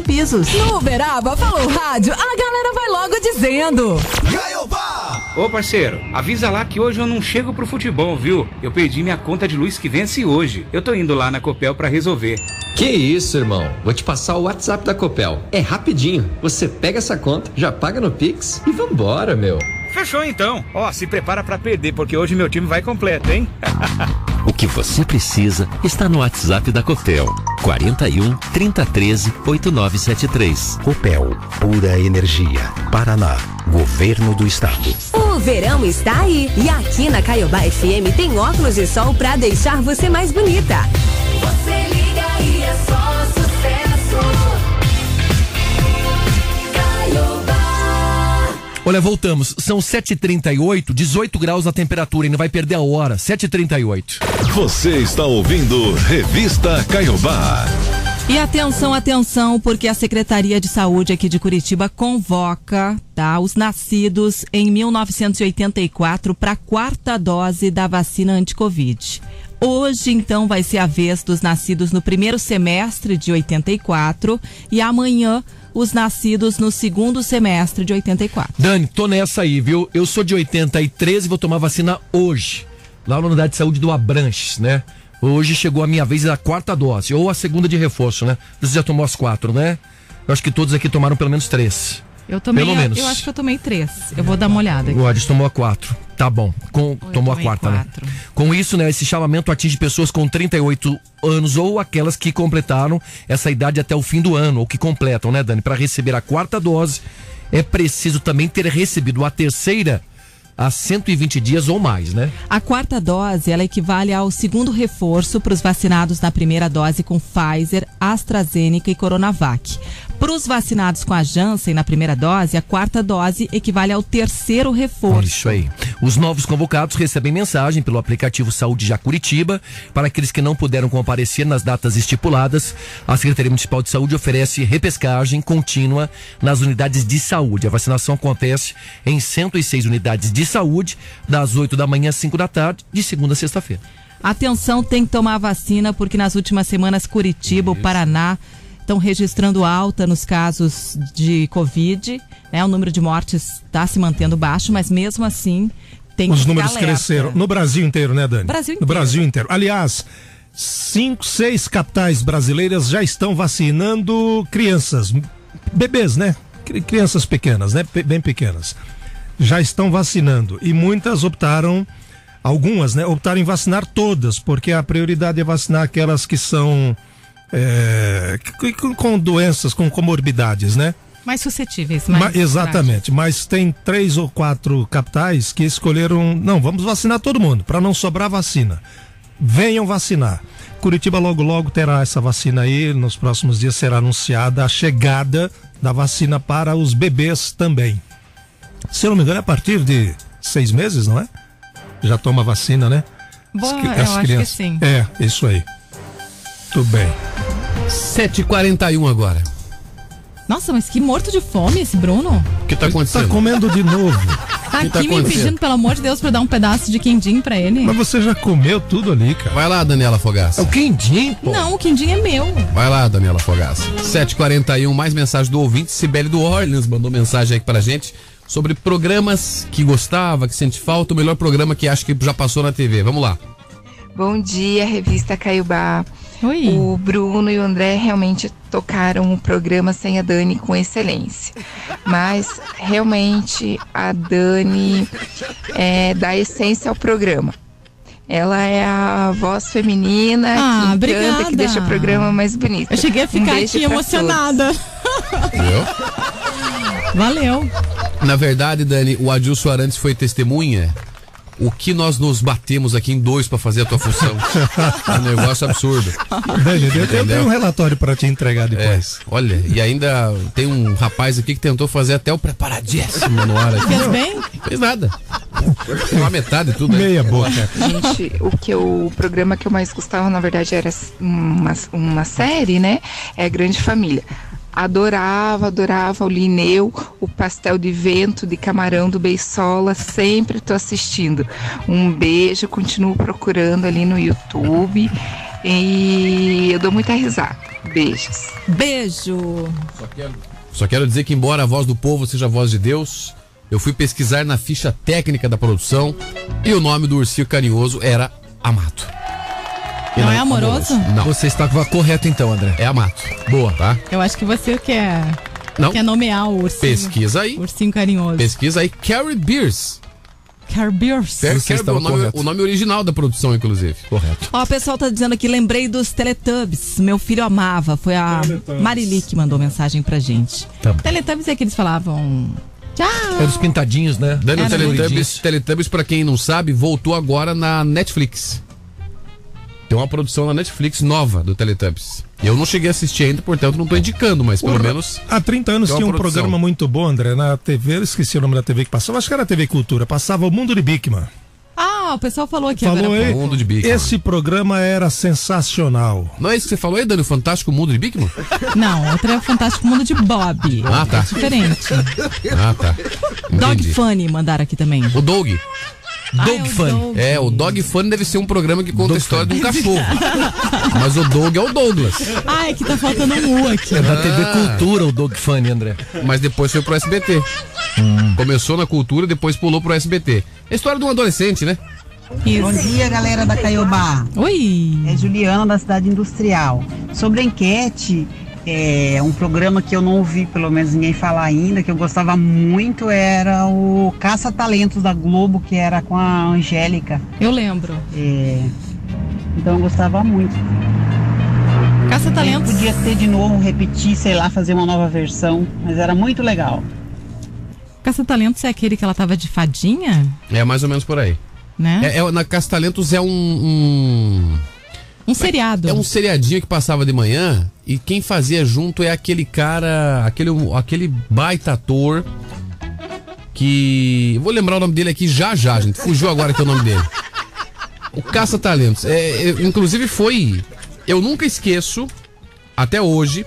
Pisos. No Uberaba falou rádio, a galera vai logo dizendo. Ô parceiro, avisa lá que hoje eu não chego pro futebol, viu? Eu perdi minha conta de luz que vence hoje. Eu tô indo lá na Copel pra resolver. Que isso, irmão? Vou te passar o WhatsApp da Copel. É rapidinho. Você pega essa conta, já paga no Pix e vambora, meu. Fechou então. Ó, se prepara pra perder, porque hoje meu time vai completo, hein? O que você precisa está no WhatsApp da Copel. 41 3013 8973. Copel, pura energia. Paraná, Governo do Estado. O verão está aí e aqui na Caiobá FM tem óculos de sol pra deixar você mais bonita. Você Olha, voltamos. São 7h38, 18 graus a temperatura, ainda vai perder a hora. 7h38. Você está ouvindo Revista Caiobá. E atenção, atenção, porque a Secretaria de Saúde aqui de Curitiba convoca, tá, os nascidos em 1984 para a quarta dose da vacina anti-Covid. Hoje, então, vai ser a vez dos nascidos no primeiro semestre de 84 e amanhã os nascidos no segundo semestre de 84. Dani, tô nessa aí, viu? Eu sou de 83 e vou tomar vacina hoje. Lá na unidade de saúde do Abranches, né? Hoje chegou a minha vez da quarta dose, ou a segunda de reforço, né? Você já tomou as quatro, né? Eu acho que todos aqui tomaram pelo menos três. Eu tomei, Pelo menos. eu acho que eu tomei três. Eu vou dar uma olhada aqui. O Adis tomou a quatro. Tá bom. Com, tomou a quarta, quatro. né? Com isso, né, esse chamamento atinge pessoas com 38 anos ou aquelas que completaram essa idade até o fim do ano, ou que completam, né, Dani? Para receber a quarta dose, é preciso também ter recebido a terceira há 120 dias ou mais, né? A quarta dose, ela equivale ao segundo reforço para os vacinados na primeira dose com Pfizer, AstraZeneca e Coronavac. Para os vacinados com a Janssen na primeira dose, a quarta dose equivale ao terceiro reforço. Isso aí. Os novos convocados recebem mensagem pelo aplicativo Saúde Já Curitiba. Para aqueles que não puderam comparecer nas datas estipuladas, a Secretaria Municipal de Saúde oferece repescagem contínua nas unidades de saúde. A vacinação acontece em 106 unidades de saúde, das 8 da manhã às 5 da tarde, de segunda a sexta-feira. Atenção, tem que tomar a vacina, porque nas últimas semanas Curitiba, o Paraná estão registrando alta nos casos de Covid. Né? O número de mortes está se mantendo baixo, mas mesmo assim tem que Os números alerta. cresceram. No Brasil inteiro, né, Dani? Brasil No inteiro. Brasil inteiro. Aliás, cinco, seis capitais brasileiras já estão vacinando crianças, bebês, né? Cri- Crianças pequenas, né? Bem pequenas. Já estão vacinando. E muitas optaram, algumas, né? Optaram em vacinar todas, porque a prioridade é vacinar aquelas que são. É, com, doenças, com comorbidades, né? Mais suscetíveis, Ma- mais exatamente, mas tem três ou quatro capitais que escolheram. Não, vamos vacinar todo mundo, para não sobrar vacina. Venham vacinar. Curitiba logo logo terá essa vacina aí. Nos próximos dias será anunciada a chegada da vacina para os bebês também. Se eu não me engano, é a partir de seis meses, não é? Já toma vacina, né? Boa, As eu as acho que sim. É, isso aí. Tudo bem. 7h41 agora. Nossa, mas que morto de fome esse Bruno. O que tá acontecendo? Tá comendo de novo. Tá que tá aqui me acontecendo? pedindo, pelo amor de Deus, pra dar um pedaço de quindim pra ele. Mas você já comeu tudo ali, cara. Vai lá, Daniela Fogaça. É o quindim, pô. Não, o quindim é meu. Vai lá, Daniela Fogaça. 7h41, mais mensagem do ouvinte. Sibeli do Orleans mandou mensagem aqui pra gente sobre programas que gostava, que sente falta, o melhor programa que acha que já passou na TV. Vamos lá. Bom dia, revista Caiubá. Oi. O Bruno e o André realmente tocaram o programa sem a Dani com excelência. Mas realmente a Dani é, dá essência ao programa. Ela é a voz feminina Ah, que encanta, obrigada. que deixa o programa mais bonito. Eu cheguei a Um ficar beijo aqui emocionada. Viu? Valeu. Na verdade, Dani, o Adilson Arantes foi testemunha. O que nós nos batemos aqui em dois pra fazer a tua função. é um negócio absurdo. Dani, eu, tenho um relatório pra te entregar depois. É, olha, e ainda tem um rapaz aqui que tentou fazer até o preparadíssimo no ar aqui. Fez bem? Fez nada. Uma metade de tudo. né? Meia boca. Gente, o que eu, o programa que eu mais gostava, na verdade, era uma, uma série, né? É Grande Família. Adorava, adorava o Lineu, o pastel de vento de camarão do Beisola, sempre tô assistindo. Um beijo, continuo procurando ali no YouTube e eu dou muita risada. Beijos. Beijo. Só quero dizer que, embora a voz do povo seja a voz de Deus, eu fui pesquisar na ficha técnica da produção e o nome do ursinho carinhoso era Amato. E Não é amoroso? Não. Você estava correto então, André. É Amato. Boa, tá? Eu acho que você quer, Não. quer nomear o ursinho. Pesquisa aí. Ursinho carinhoso. Pesquisa aí, Carrie Beers. Carrie Beers, o, nome, o nome original da produção, inclusive. Correto. Ó, o pessoal tá dizendo aqui, lembrei dos Teletubbies. Meu filho amava. Foi a Marili que mandou mensagem pra gente. Tá. Teletubbies é que eles falavam. Tchau. É dos pintadinhos, né? Dani, o Era Teletubbies, Teletubbies, pra quem não sabe, voltou agora na Netflix. Tem uma produção na Netflix nova do Teletubbies. Eu não cheguei a assistir ainda, portanto não tô indicando, mas pelo Porra, menos. Há 30 anos tinha um produção. programa muito bom, André, na TV, eu esqueci o nome da TV que passava, acho que era a TV Cultura, passava o Mundo de Bigman. Ah, o pessoal falou aqui Falou agora. aí? Mundo de Bigman. Esse programa era sensacional. Não é isso que você falou aí, Dani? O Fantástico Mundo de Bigman? Não, outro é o Fantástico Mundo de Bob. Ah, tá. É diferente. Ah, tá. Dog Entendi. Funny mandaram aqui também. O Dog. Ah, é o Fun. Dog. É, o Dog Fun deve ser um programa que conta a história de um cachorro. Mas o Dog é o Douglas. Ah, é que tá faltando um U aqui. É da TV Ah. Cultura, o Dog Funny, André. Mas depois foi pro SBT. Começou na cultura, depois pulou pro SBT. É a história de um adolescente, né? Isso. Bom dia, galera da Caiobá. Oi. É Juliana da Cidade Industrial. Sobre a enquete, é um programa que eu não ouvi, pelo menos ninguém falar ainda, que eu gostava muito, era o Caça Talentos da Globo, que era com a Angélica. Eu lembro. É, então eu gostava muito. Caça Talentos. Podia ter de novo, repetir, sei lá, fazer uma nova versão, mas era muito legal. Caça Talentos é aquele que ela tava de fadinha, É mais ou menos por aí. né? É, é- na Castalentos é um, um. Um seriado. É um seriadinho que passava de manhã e quem fazia junto é aquele cara, aquele, aquele baita ator que. Vou lembrar o nome dele aqui já já, gente. Fugiu agora que é o nome dele. O Caça Talentos. É, é, inclusive foi. Eu nunca esqueço, até hoje,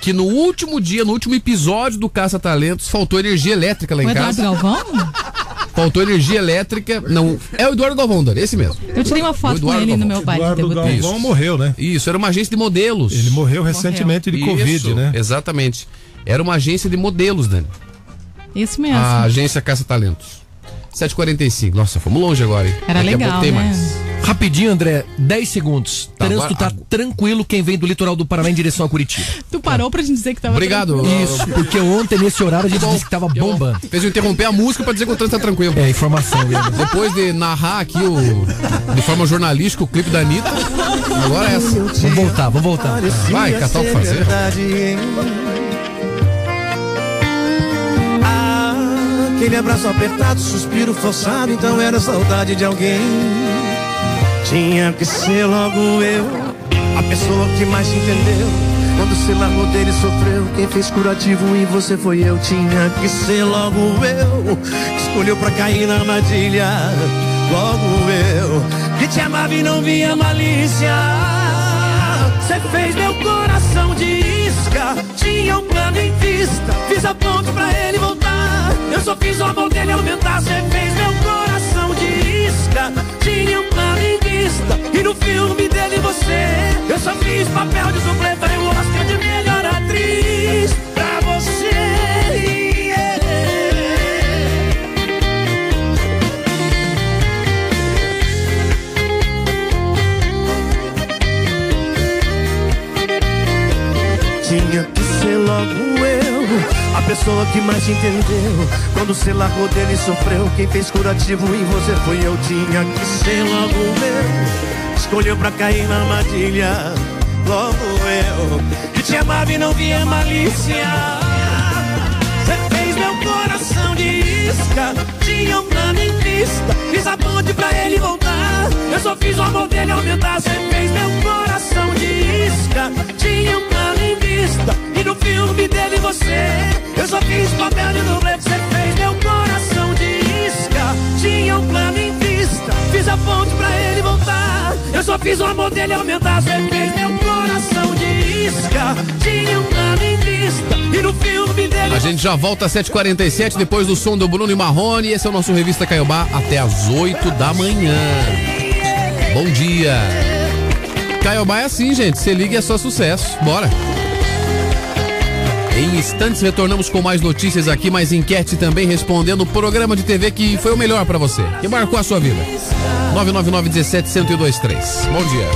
que no último dia, no último episódio do Caça Talentos, faltou energia elétrica lá O em Eduardo casa. Galvão? Faltou energia elétrica. Não, é o Eduardo Galvão, Dani, esse mesmo. Eu tirei uma foto com ele no meu de Eduardo. Galvão morreu, né? Isso, era uma agência de modelos. Ele morreu recentemente de Isso, Covid, né? Exatamente. Era uma agência de modelos, Dani. Isso mesmo. A agência Caça Talentos. 7h45. Nossa, fomos longe agora, hein? Era Daqui a legal, pouco tem né? mais. Rapidinho, André, 10 segundos. Tá, Trânsito agora- tá tranquilo quem vem do litoral do Paraná em direção a Curitiba. Tu parou pra gente dizer que tava Obrigado. tranquilo. Isso, porque ontem, nesse horário, a gente disse que tava bombando. Fez eu interromper a música pra dizer que o trânsito tá tranquilo. É, informação, Leandro. Depois de narrar aqui o, de forma jornalística o clipe da Anitta, agora é essa. Vamos voltar, vamos voltar. Vai, catar o que fazer. Ah, aquele abraço apertado, suspiro forçado, então era saudade de alguém. Tinha que ser logo eu, a pessoa que mais te entendeu. Quando se largou dele sofreu, quem fez curativo em você foi eu. Tinha que ser logo eu, que escolheu pra cair na armadilha. Logo eu, que te amava e não via malícia. Você fez meu coração de isca. Tinha um plano em vista. Fiz a ponte pra ele voltar. Eu só fiz o amor dele aumentar. Você fez meu coração de isca. Tinha um E no filme dele você. Eu só fiz papel de suplente. Falei o Oscar de melhor atriz. Pra você. Tinha que ser logo eu, a pessoa que mais te entendeu. Quando você largou dele sofreu, quem fez curativo em você foi eu. Tinha que ser logo eu, escolheu pra cair na armadilha. Logo eu, que te amava e não via malícia. Você fez meu coração de isca, tinha um plano em vista. Fiz a ponte pra ele voltar, eu só fiz o amor dele aumentar. Você fez meu coração de isca, tinha um plano em vista. E no filme dele você, eu só fiz papel de dublê. Você fez meu coração de isca, tinha um plano em vista. Fiz a ponte pra ele voltar, eu só fiz o amor dele aumentar. Você fez meu coração de isca, tinha um plano em vista. E no filme dele A gente já volta às 7h47 depois do som do Bruno e Marrone. Esse é o nosso Revista Caiobá até às 8 da manhã. Bom dia. Caiobá é assim, gente. Você liga e é só sucesso. Bora. Em instantes retornamos com mais notícias aqui, mais enquete também respondendo o programa de TV que foi o melhor pra você, que marcou a sua vida. 999 17 1023. Bom dia.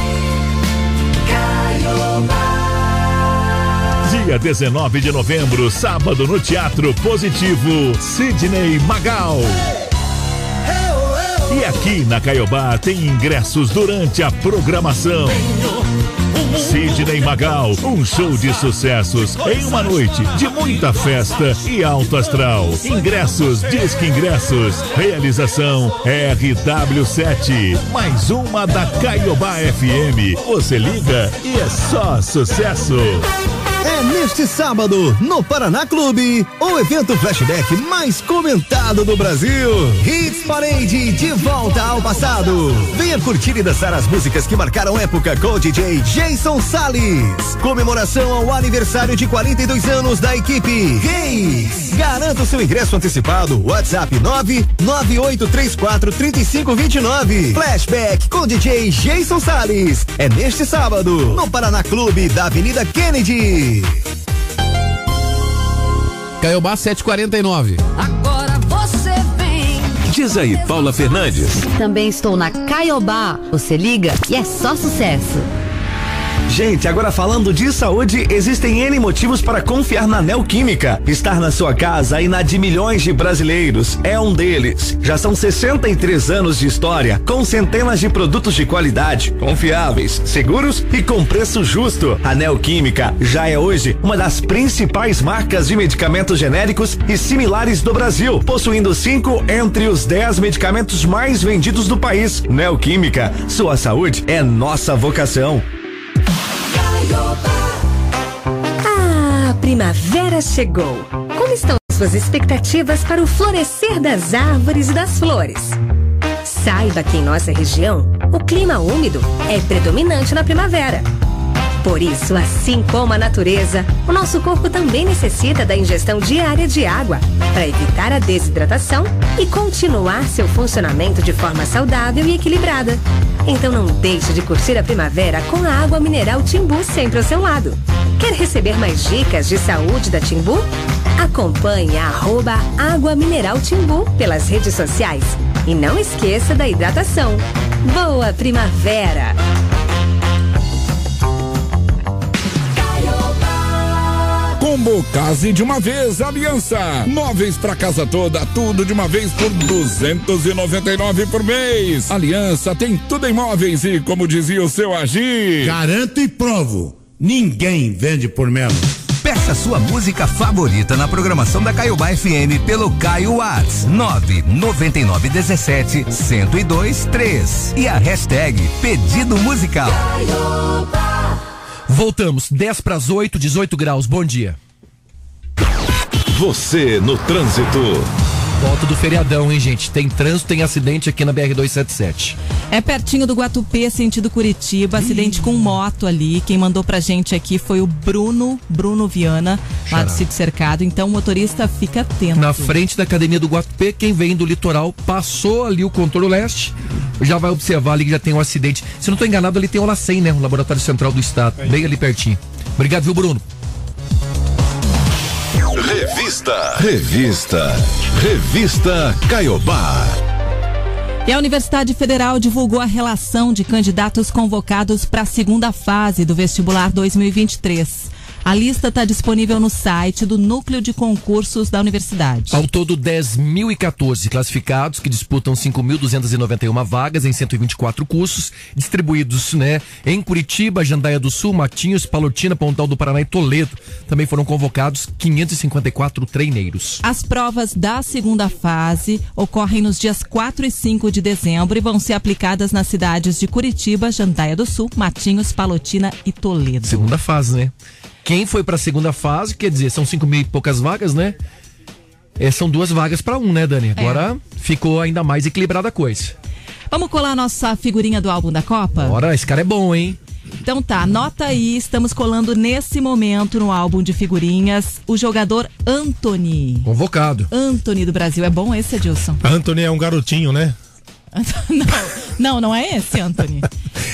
Dia 19 de novembro, sábado no Teatro Positivo, Sidney Magal. E aqui na Caiobá tem ingressos durante a programação. Sidney Magal, um show de sucessos em uma noite de muita festa e alto astral. Ingressos, Disque Ingressos. Realização RW7. Mais uma da Caiobá FM. Você liga e é só sucesso. Neste sábado, no Paraná Clube, o evento flashback mais comentado do Brasil. Hits Parade de volta ao passado. Venha curtir e dançar as músicas que marcaram época com o DJ Jason Salles. Comemoração ao aniversário de 42 anos da equipe Reis. Garanta o seu ingresso antecipado. WhatsApp 998343529. Flashback com DJ Jason Salles. É neste sábado, no Paraná Clube da Avenida Kennedy. Caiobá 749. Agora você vem. Diz aí, Paula Fernandes. Também estou na Caiobá. Você liga e é só sucesso. Gente, agora falando de saúde, existem N motivos para confiar na Neoquímica. Estar na sua casa e na de milhões de brasileiros é um deles. Já são 63 anos de história, com centenas de produtos de qualidade, confiáveis, seguros e com preço justo. A Neoquímica já é hoje uma das principais marcas de medicamentos genéricos e similares do Brasil, possuindo cinco entre os 10 medicamentos mais vendidos do país. Neoquímica, sua saúde é nossa vocação. Primavera chegou. Como estão suas expectativas para o florescer das árvores e das flores? Saiba que em nossa região, o clima úmido é predominante na primavera. Por isso, assim como a natureza, o nosso corpo também necessita da ingestão diária de água para evitar a desidratação e continuar seu funcionamento de forma saudável e equilibrada. Então não deixe de curtir a primavera com a água mineral Timbu sempre ao seu lado. Quer receber mais dicas de saúde da Timbu? Acompanhe a Água Mineral Timbu pelas redes sociais. E não esqueça da hidratação. Boa primavera! Combo Case de uma vez, Aliança. Móveis pra casa toda, tudo de uma vez por 299 por mês. Aliança tem tudo em móveis e, como dizia o seu Agir. Garanto e provo. Ninguém vende por menos. Peça sua música favorita na programação da Caiobá FM pelo Caio Whats 99917 1023 e a hashtag pedido musical. Voltamos, 10 para as 8, 18 graus. Bom dia. Você no trânsito. volta do feriadão, hein, gente? Tem trânsito, tem acidente aqui na BR-277. É pertinho do Guatupê, sentido Curitiba, acidente com moto ali. Quem mandou pra gente aqui foi o Bruno, Bruno Viana, lá do. Sítio Cercado. Então o motorista fica atento. Na frente da academia do Guatupê, quem vem do litoral passou ali o contorno leste, já vai observar ali que já tem um acidente. Se não estou enganado, ali tem o LACEN, né? O Laboratório Central do Estado, bem ali pertinho. Obrigado, viu, Bruno? Revista. Revista. Revista Caiobá. E a Universidade Federal divulgou a relação de candidatos convocados para a segunda fase do vestibular 2023. A lista está disponível no site do Núcleo de Concursos da Universidade. Ao todo, 10.014 classificados que disputam 5.291 vagas em 124 cursos, distribuídos né, em Curitiba, Jandaia do Sul, Matinhos, Palotina, Pontal do Paraná e Toledo. Também foram convocados 554 treineiros. As provas da segunda fase ocorrem nos dias 4 e 5 de dezembro e vão ser aplicadas nas cidades de Curitiba, Jandaia do Sul, Matinhos, Palotina e Toledo. Segunda fase, né? Quem foi para a segunda fase, quer dizer, são cinco mil e poucas vagas, né? É, são duas vagas para um, né, Dani? Agora ficou ainda mais equilibrada a coisa. Vamos colar a nossa figurinha do álbum da Copa? Ora, esse cara é bom, hein? Então tá, anota aí, estamos colando nesse momento no álbum de figurinhas o jogador Anthony. Convocado. Anthony do Brasil. É bom esse, Edilson? Anthony é um garotinho, né? não, não, não é esse, Anthony.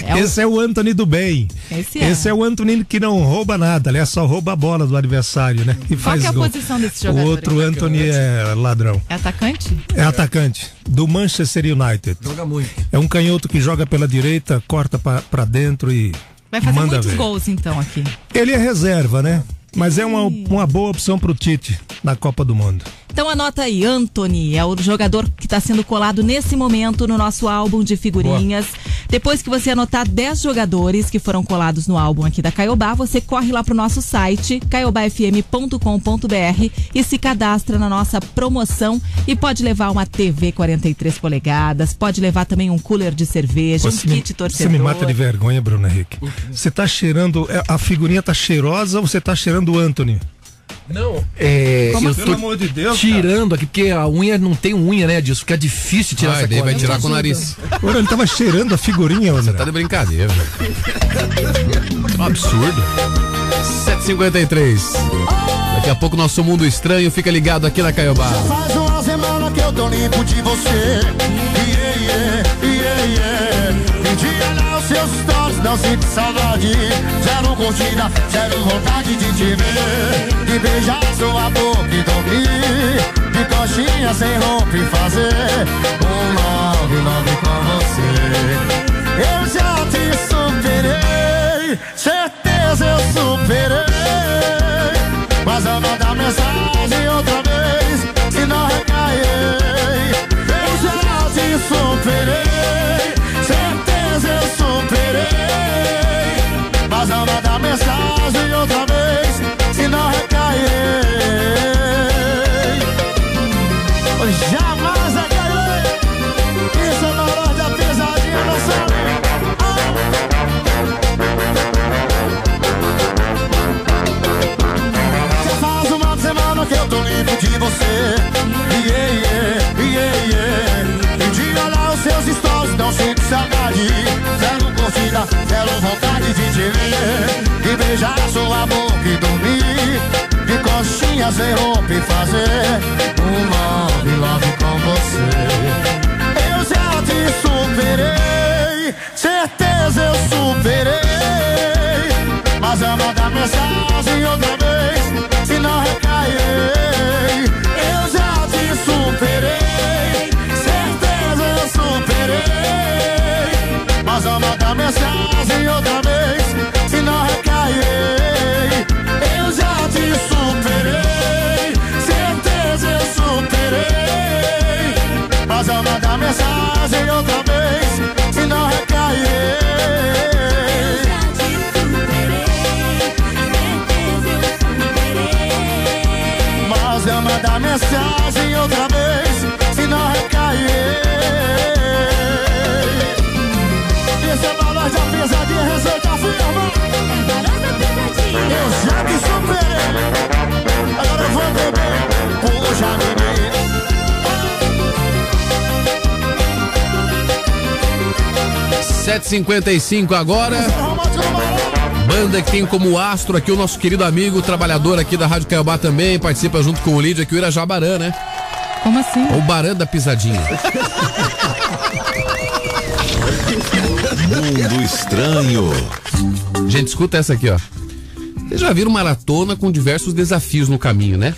É o- Esse é o Anthony do bem. Esse é. Esse é o Anthony que não rouba nada, aliás, só rouba a bola do adversário, né? E Qual faz que é a gol. posição desse O jogador? outro Anthony é ladrão. É atacante? É atacante do Manchester United. Joga muito. É um canhoto que joga pela direita, corta pra pra dentro e Vai fazer manda muitos ver. gols então aqui. Ele é reserva, né? Mas é uma, uma boa opção pro Tite na Copa do Mundo. Então anota aí, Anthony é o jogador que está sendo colado nesse momento no nosso álbum de figurinhas. Depois que você anotar 10 jogadores que foram colados no álbum aqui da Caiobá, você corre lá pro nosso site caiobafm.com.br e se cadastra na nossa promoção e pode levar uma TV 43 polegadas, pode levar também um cooler de cerveja, um Você me, kit você torcedor. me mata de vergonha, Bruno Henrique. Você tá cheirando. é, A figurinha tá cheirosa ou você tá cheirando o Anthony? Não. É, Como- eu Pelo tô amor de Deus, tirando aqui, porque a unha não tem unha, né, disso? Fica difícil tirar Vai, essa daí cola. vai tirar com o nariz. Ora, ele tava cheirando a figurinha, André. Tá de brincadeira, velho. Um absurdo. 753. Daqui a pouco nosso mundo estranho fica ligado aqui na Caiobá. Faz uma semana que eu tô limpo de você. Yeah, yeah, yeah, yeah. Pedi olhar os seus não sinto saudade. Zero curtida, zero vontade de te ver. De beijar sua boca e dormir. De coxinha sem roupa e fazer um love, love com você. Eu já te superei, certeza eu superei. Mas eu mandar mensagem outra vez, se não recair. Eu já te superei, Eu mandar mensagem outra vez, se não recair. Jamais recairei. Isso é maior da pesadinha, não sabe? Já faz uma semana que eu tô livre de você. Yeah, yeah, yeah, yeah. E de olhar os seus stories, não sinto saudade. Zero curtida, zero vontade de te ver. E beijar sua boca e dormir. De coxinha sem roupa e fazer um love, love com você. Eu já te superei, certeza eu superei. Mas eu mandar mensagem outra vez, se não recair. Eu já te superei, certeza eu superei. Mas eu mandar mensagem outra vez, se não recair. Eu já te superei, certeza eu superei. Mas eu mandar mensagem outra vez, se não recair. Mas eu mandar mensagem outra vez, se não recair. Pesadinha, receita firma. Eu já me superei. Agora eu vou beber. Puxa, menina. Sete cinquenta e cinco agora. É é? Banda que tem como astro aqui o nosso querido amigo, trabalhador aqui da Rádio Caiobá também, participa junto com o Lídio aqui, o Irajabarã, né? Como assim? O Barã da Pisadinha. Mundo estranho. Gente, escuta essa aqui, ó. Vocês já viram maratona com diversos desafios no caminho, né?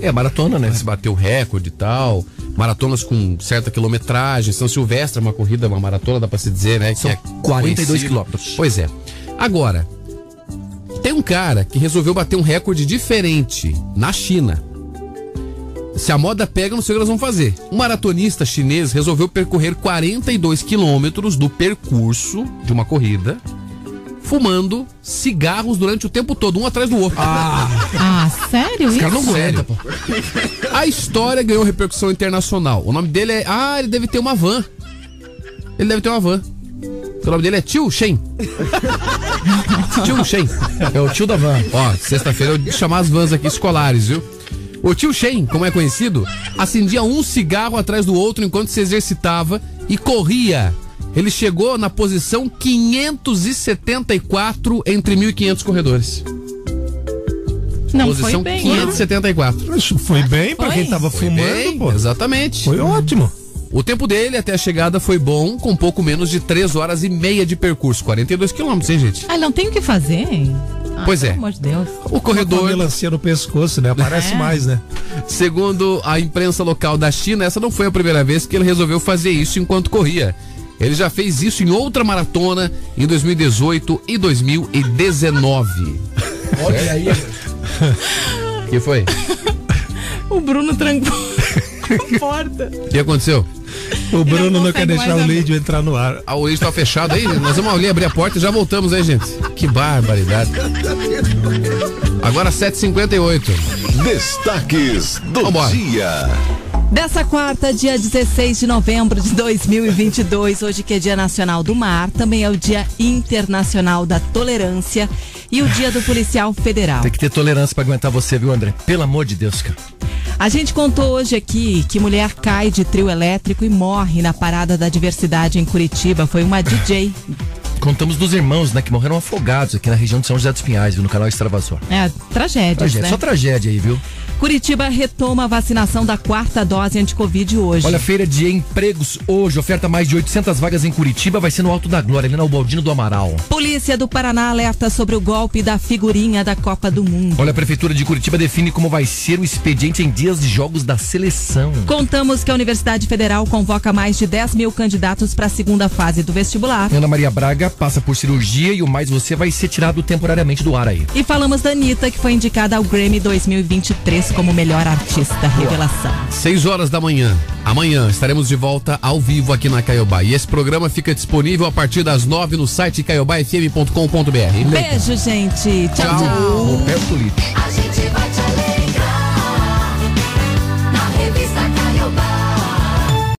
É, maratona, né? Se bateu recorde e tal. Maratonas com certa quilometragem. São Silvestre é uma corrida, uma maratona, dá pra se dizer, né? São que é 42 conhecido. quilômetros. Pois é. Agora, tem um cara que resolveu bater um recorde diferente na China. Se a moda pega, não sei o que eles vão fazer. Um maratonista chinês resolveu percorrer 42 quilômetros do percurso de uma corrida, fumando cigarros durante o tempo todo, um atrás do outro. Ah, sério Os isso? caras não aguentam, pô. A história ganhou repercussão internacional. O nome dele é. Ah, ele deve ter uma van. Ele deve ter uma van. O nome dele é Tio Shen. tio Shen. É o tio da van. Ó, sexta-feira eu vou chamar as vans aqui escolares, viu? O tio Shen, como é conhecido, acendia um cigarro atrás do outro enquanto se exercitava e corria. Ele chegou na posição 574 entre 1.500 corredores. Não posição foi bem. 574. Isso foi bem pra Foi? quem tava Foi fumando, bem, pô. Exatamente. Foi ótimo. O tempo dele até a chegada foi bom, com pouco menos de 3 horas e meia de percurso. 42 quilômetros, hein, gente? Ah, não tem o que fazer? Ah, Pois é. Pelo amor de Deus. O corredor, melancia no pescoço, né? Aparece É. mais, né? segundo a imprensa local da China, essa não foi a primeira vez que ele resolveu fazer isso enquanto corria. Ele já fez isso em outra maratona em 2018 e 2019. Olha aí. O que foi? O Bruno trancou porta. O que aconteceu? O Bruno não, consegue quer deixar o. Lídio entrar no ar. Ah, o Luiz tá fechado aí? Nós vamos ali abrir a porta e já voltamos aí, gente. Que barbaridade. Agora 7h58. Destaques do Vambora. dia. Dessa quarta, dia 16 de novembro de 2022, hoje que é Dia Nacional do Mar, também é o Dia Internacional da Tolerância e o Dia do Policial Federal. Tem que ter tolerância pra aguentar você, viu, André? Pelo amor de Deus, cara. A gente contou hoje aqui que mulher cai de trio elétrico e morre na Parada da Diversidade em Curitiba. Foi uma DJ. Contamos dos irmãos, né, que morreram afogados aqui na região de São José dos Pinhais, viu, no canal Extravasor. É, Tragédia, né? Só tragédia aí, viu? Curitiba retoma a vacinação da quarta dose anti-Covid hoje. Olha, feira de empregos hoje, oferta mais de 800 vagas em Curitiba, vai ser no Alto da Glória, ali na Ubaldino do Amaral. Polícia do Paraná alerta sobre o golpe da figurinha da Copa do Mundo. Olha, a Prefeitura de Curitiba define como vai ser o expediente em dias de jogos da seleção. Contamos que a Universidade Federal convoca mais de 10 mil candidatos para a segunda fase do vestibular. Ana Maria Braga passa por cirurgia e o mais você vai ser tirado temporariamente do ar aí. E falamos da Anitta, que foi indicada ao Grammy 2023 como melhor artista revelação. 6 horas da manhã. Amanhã estaremos de volta ao vivo aqui na Caiobá. E esse programa fica disponível a partir das 9 no site caiobafm.com.br. Beijo, gente. Tchau, tchau. Roberto Lito.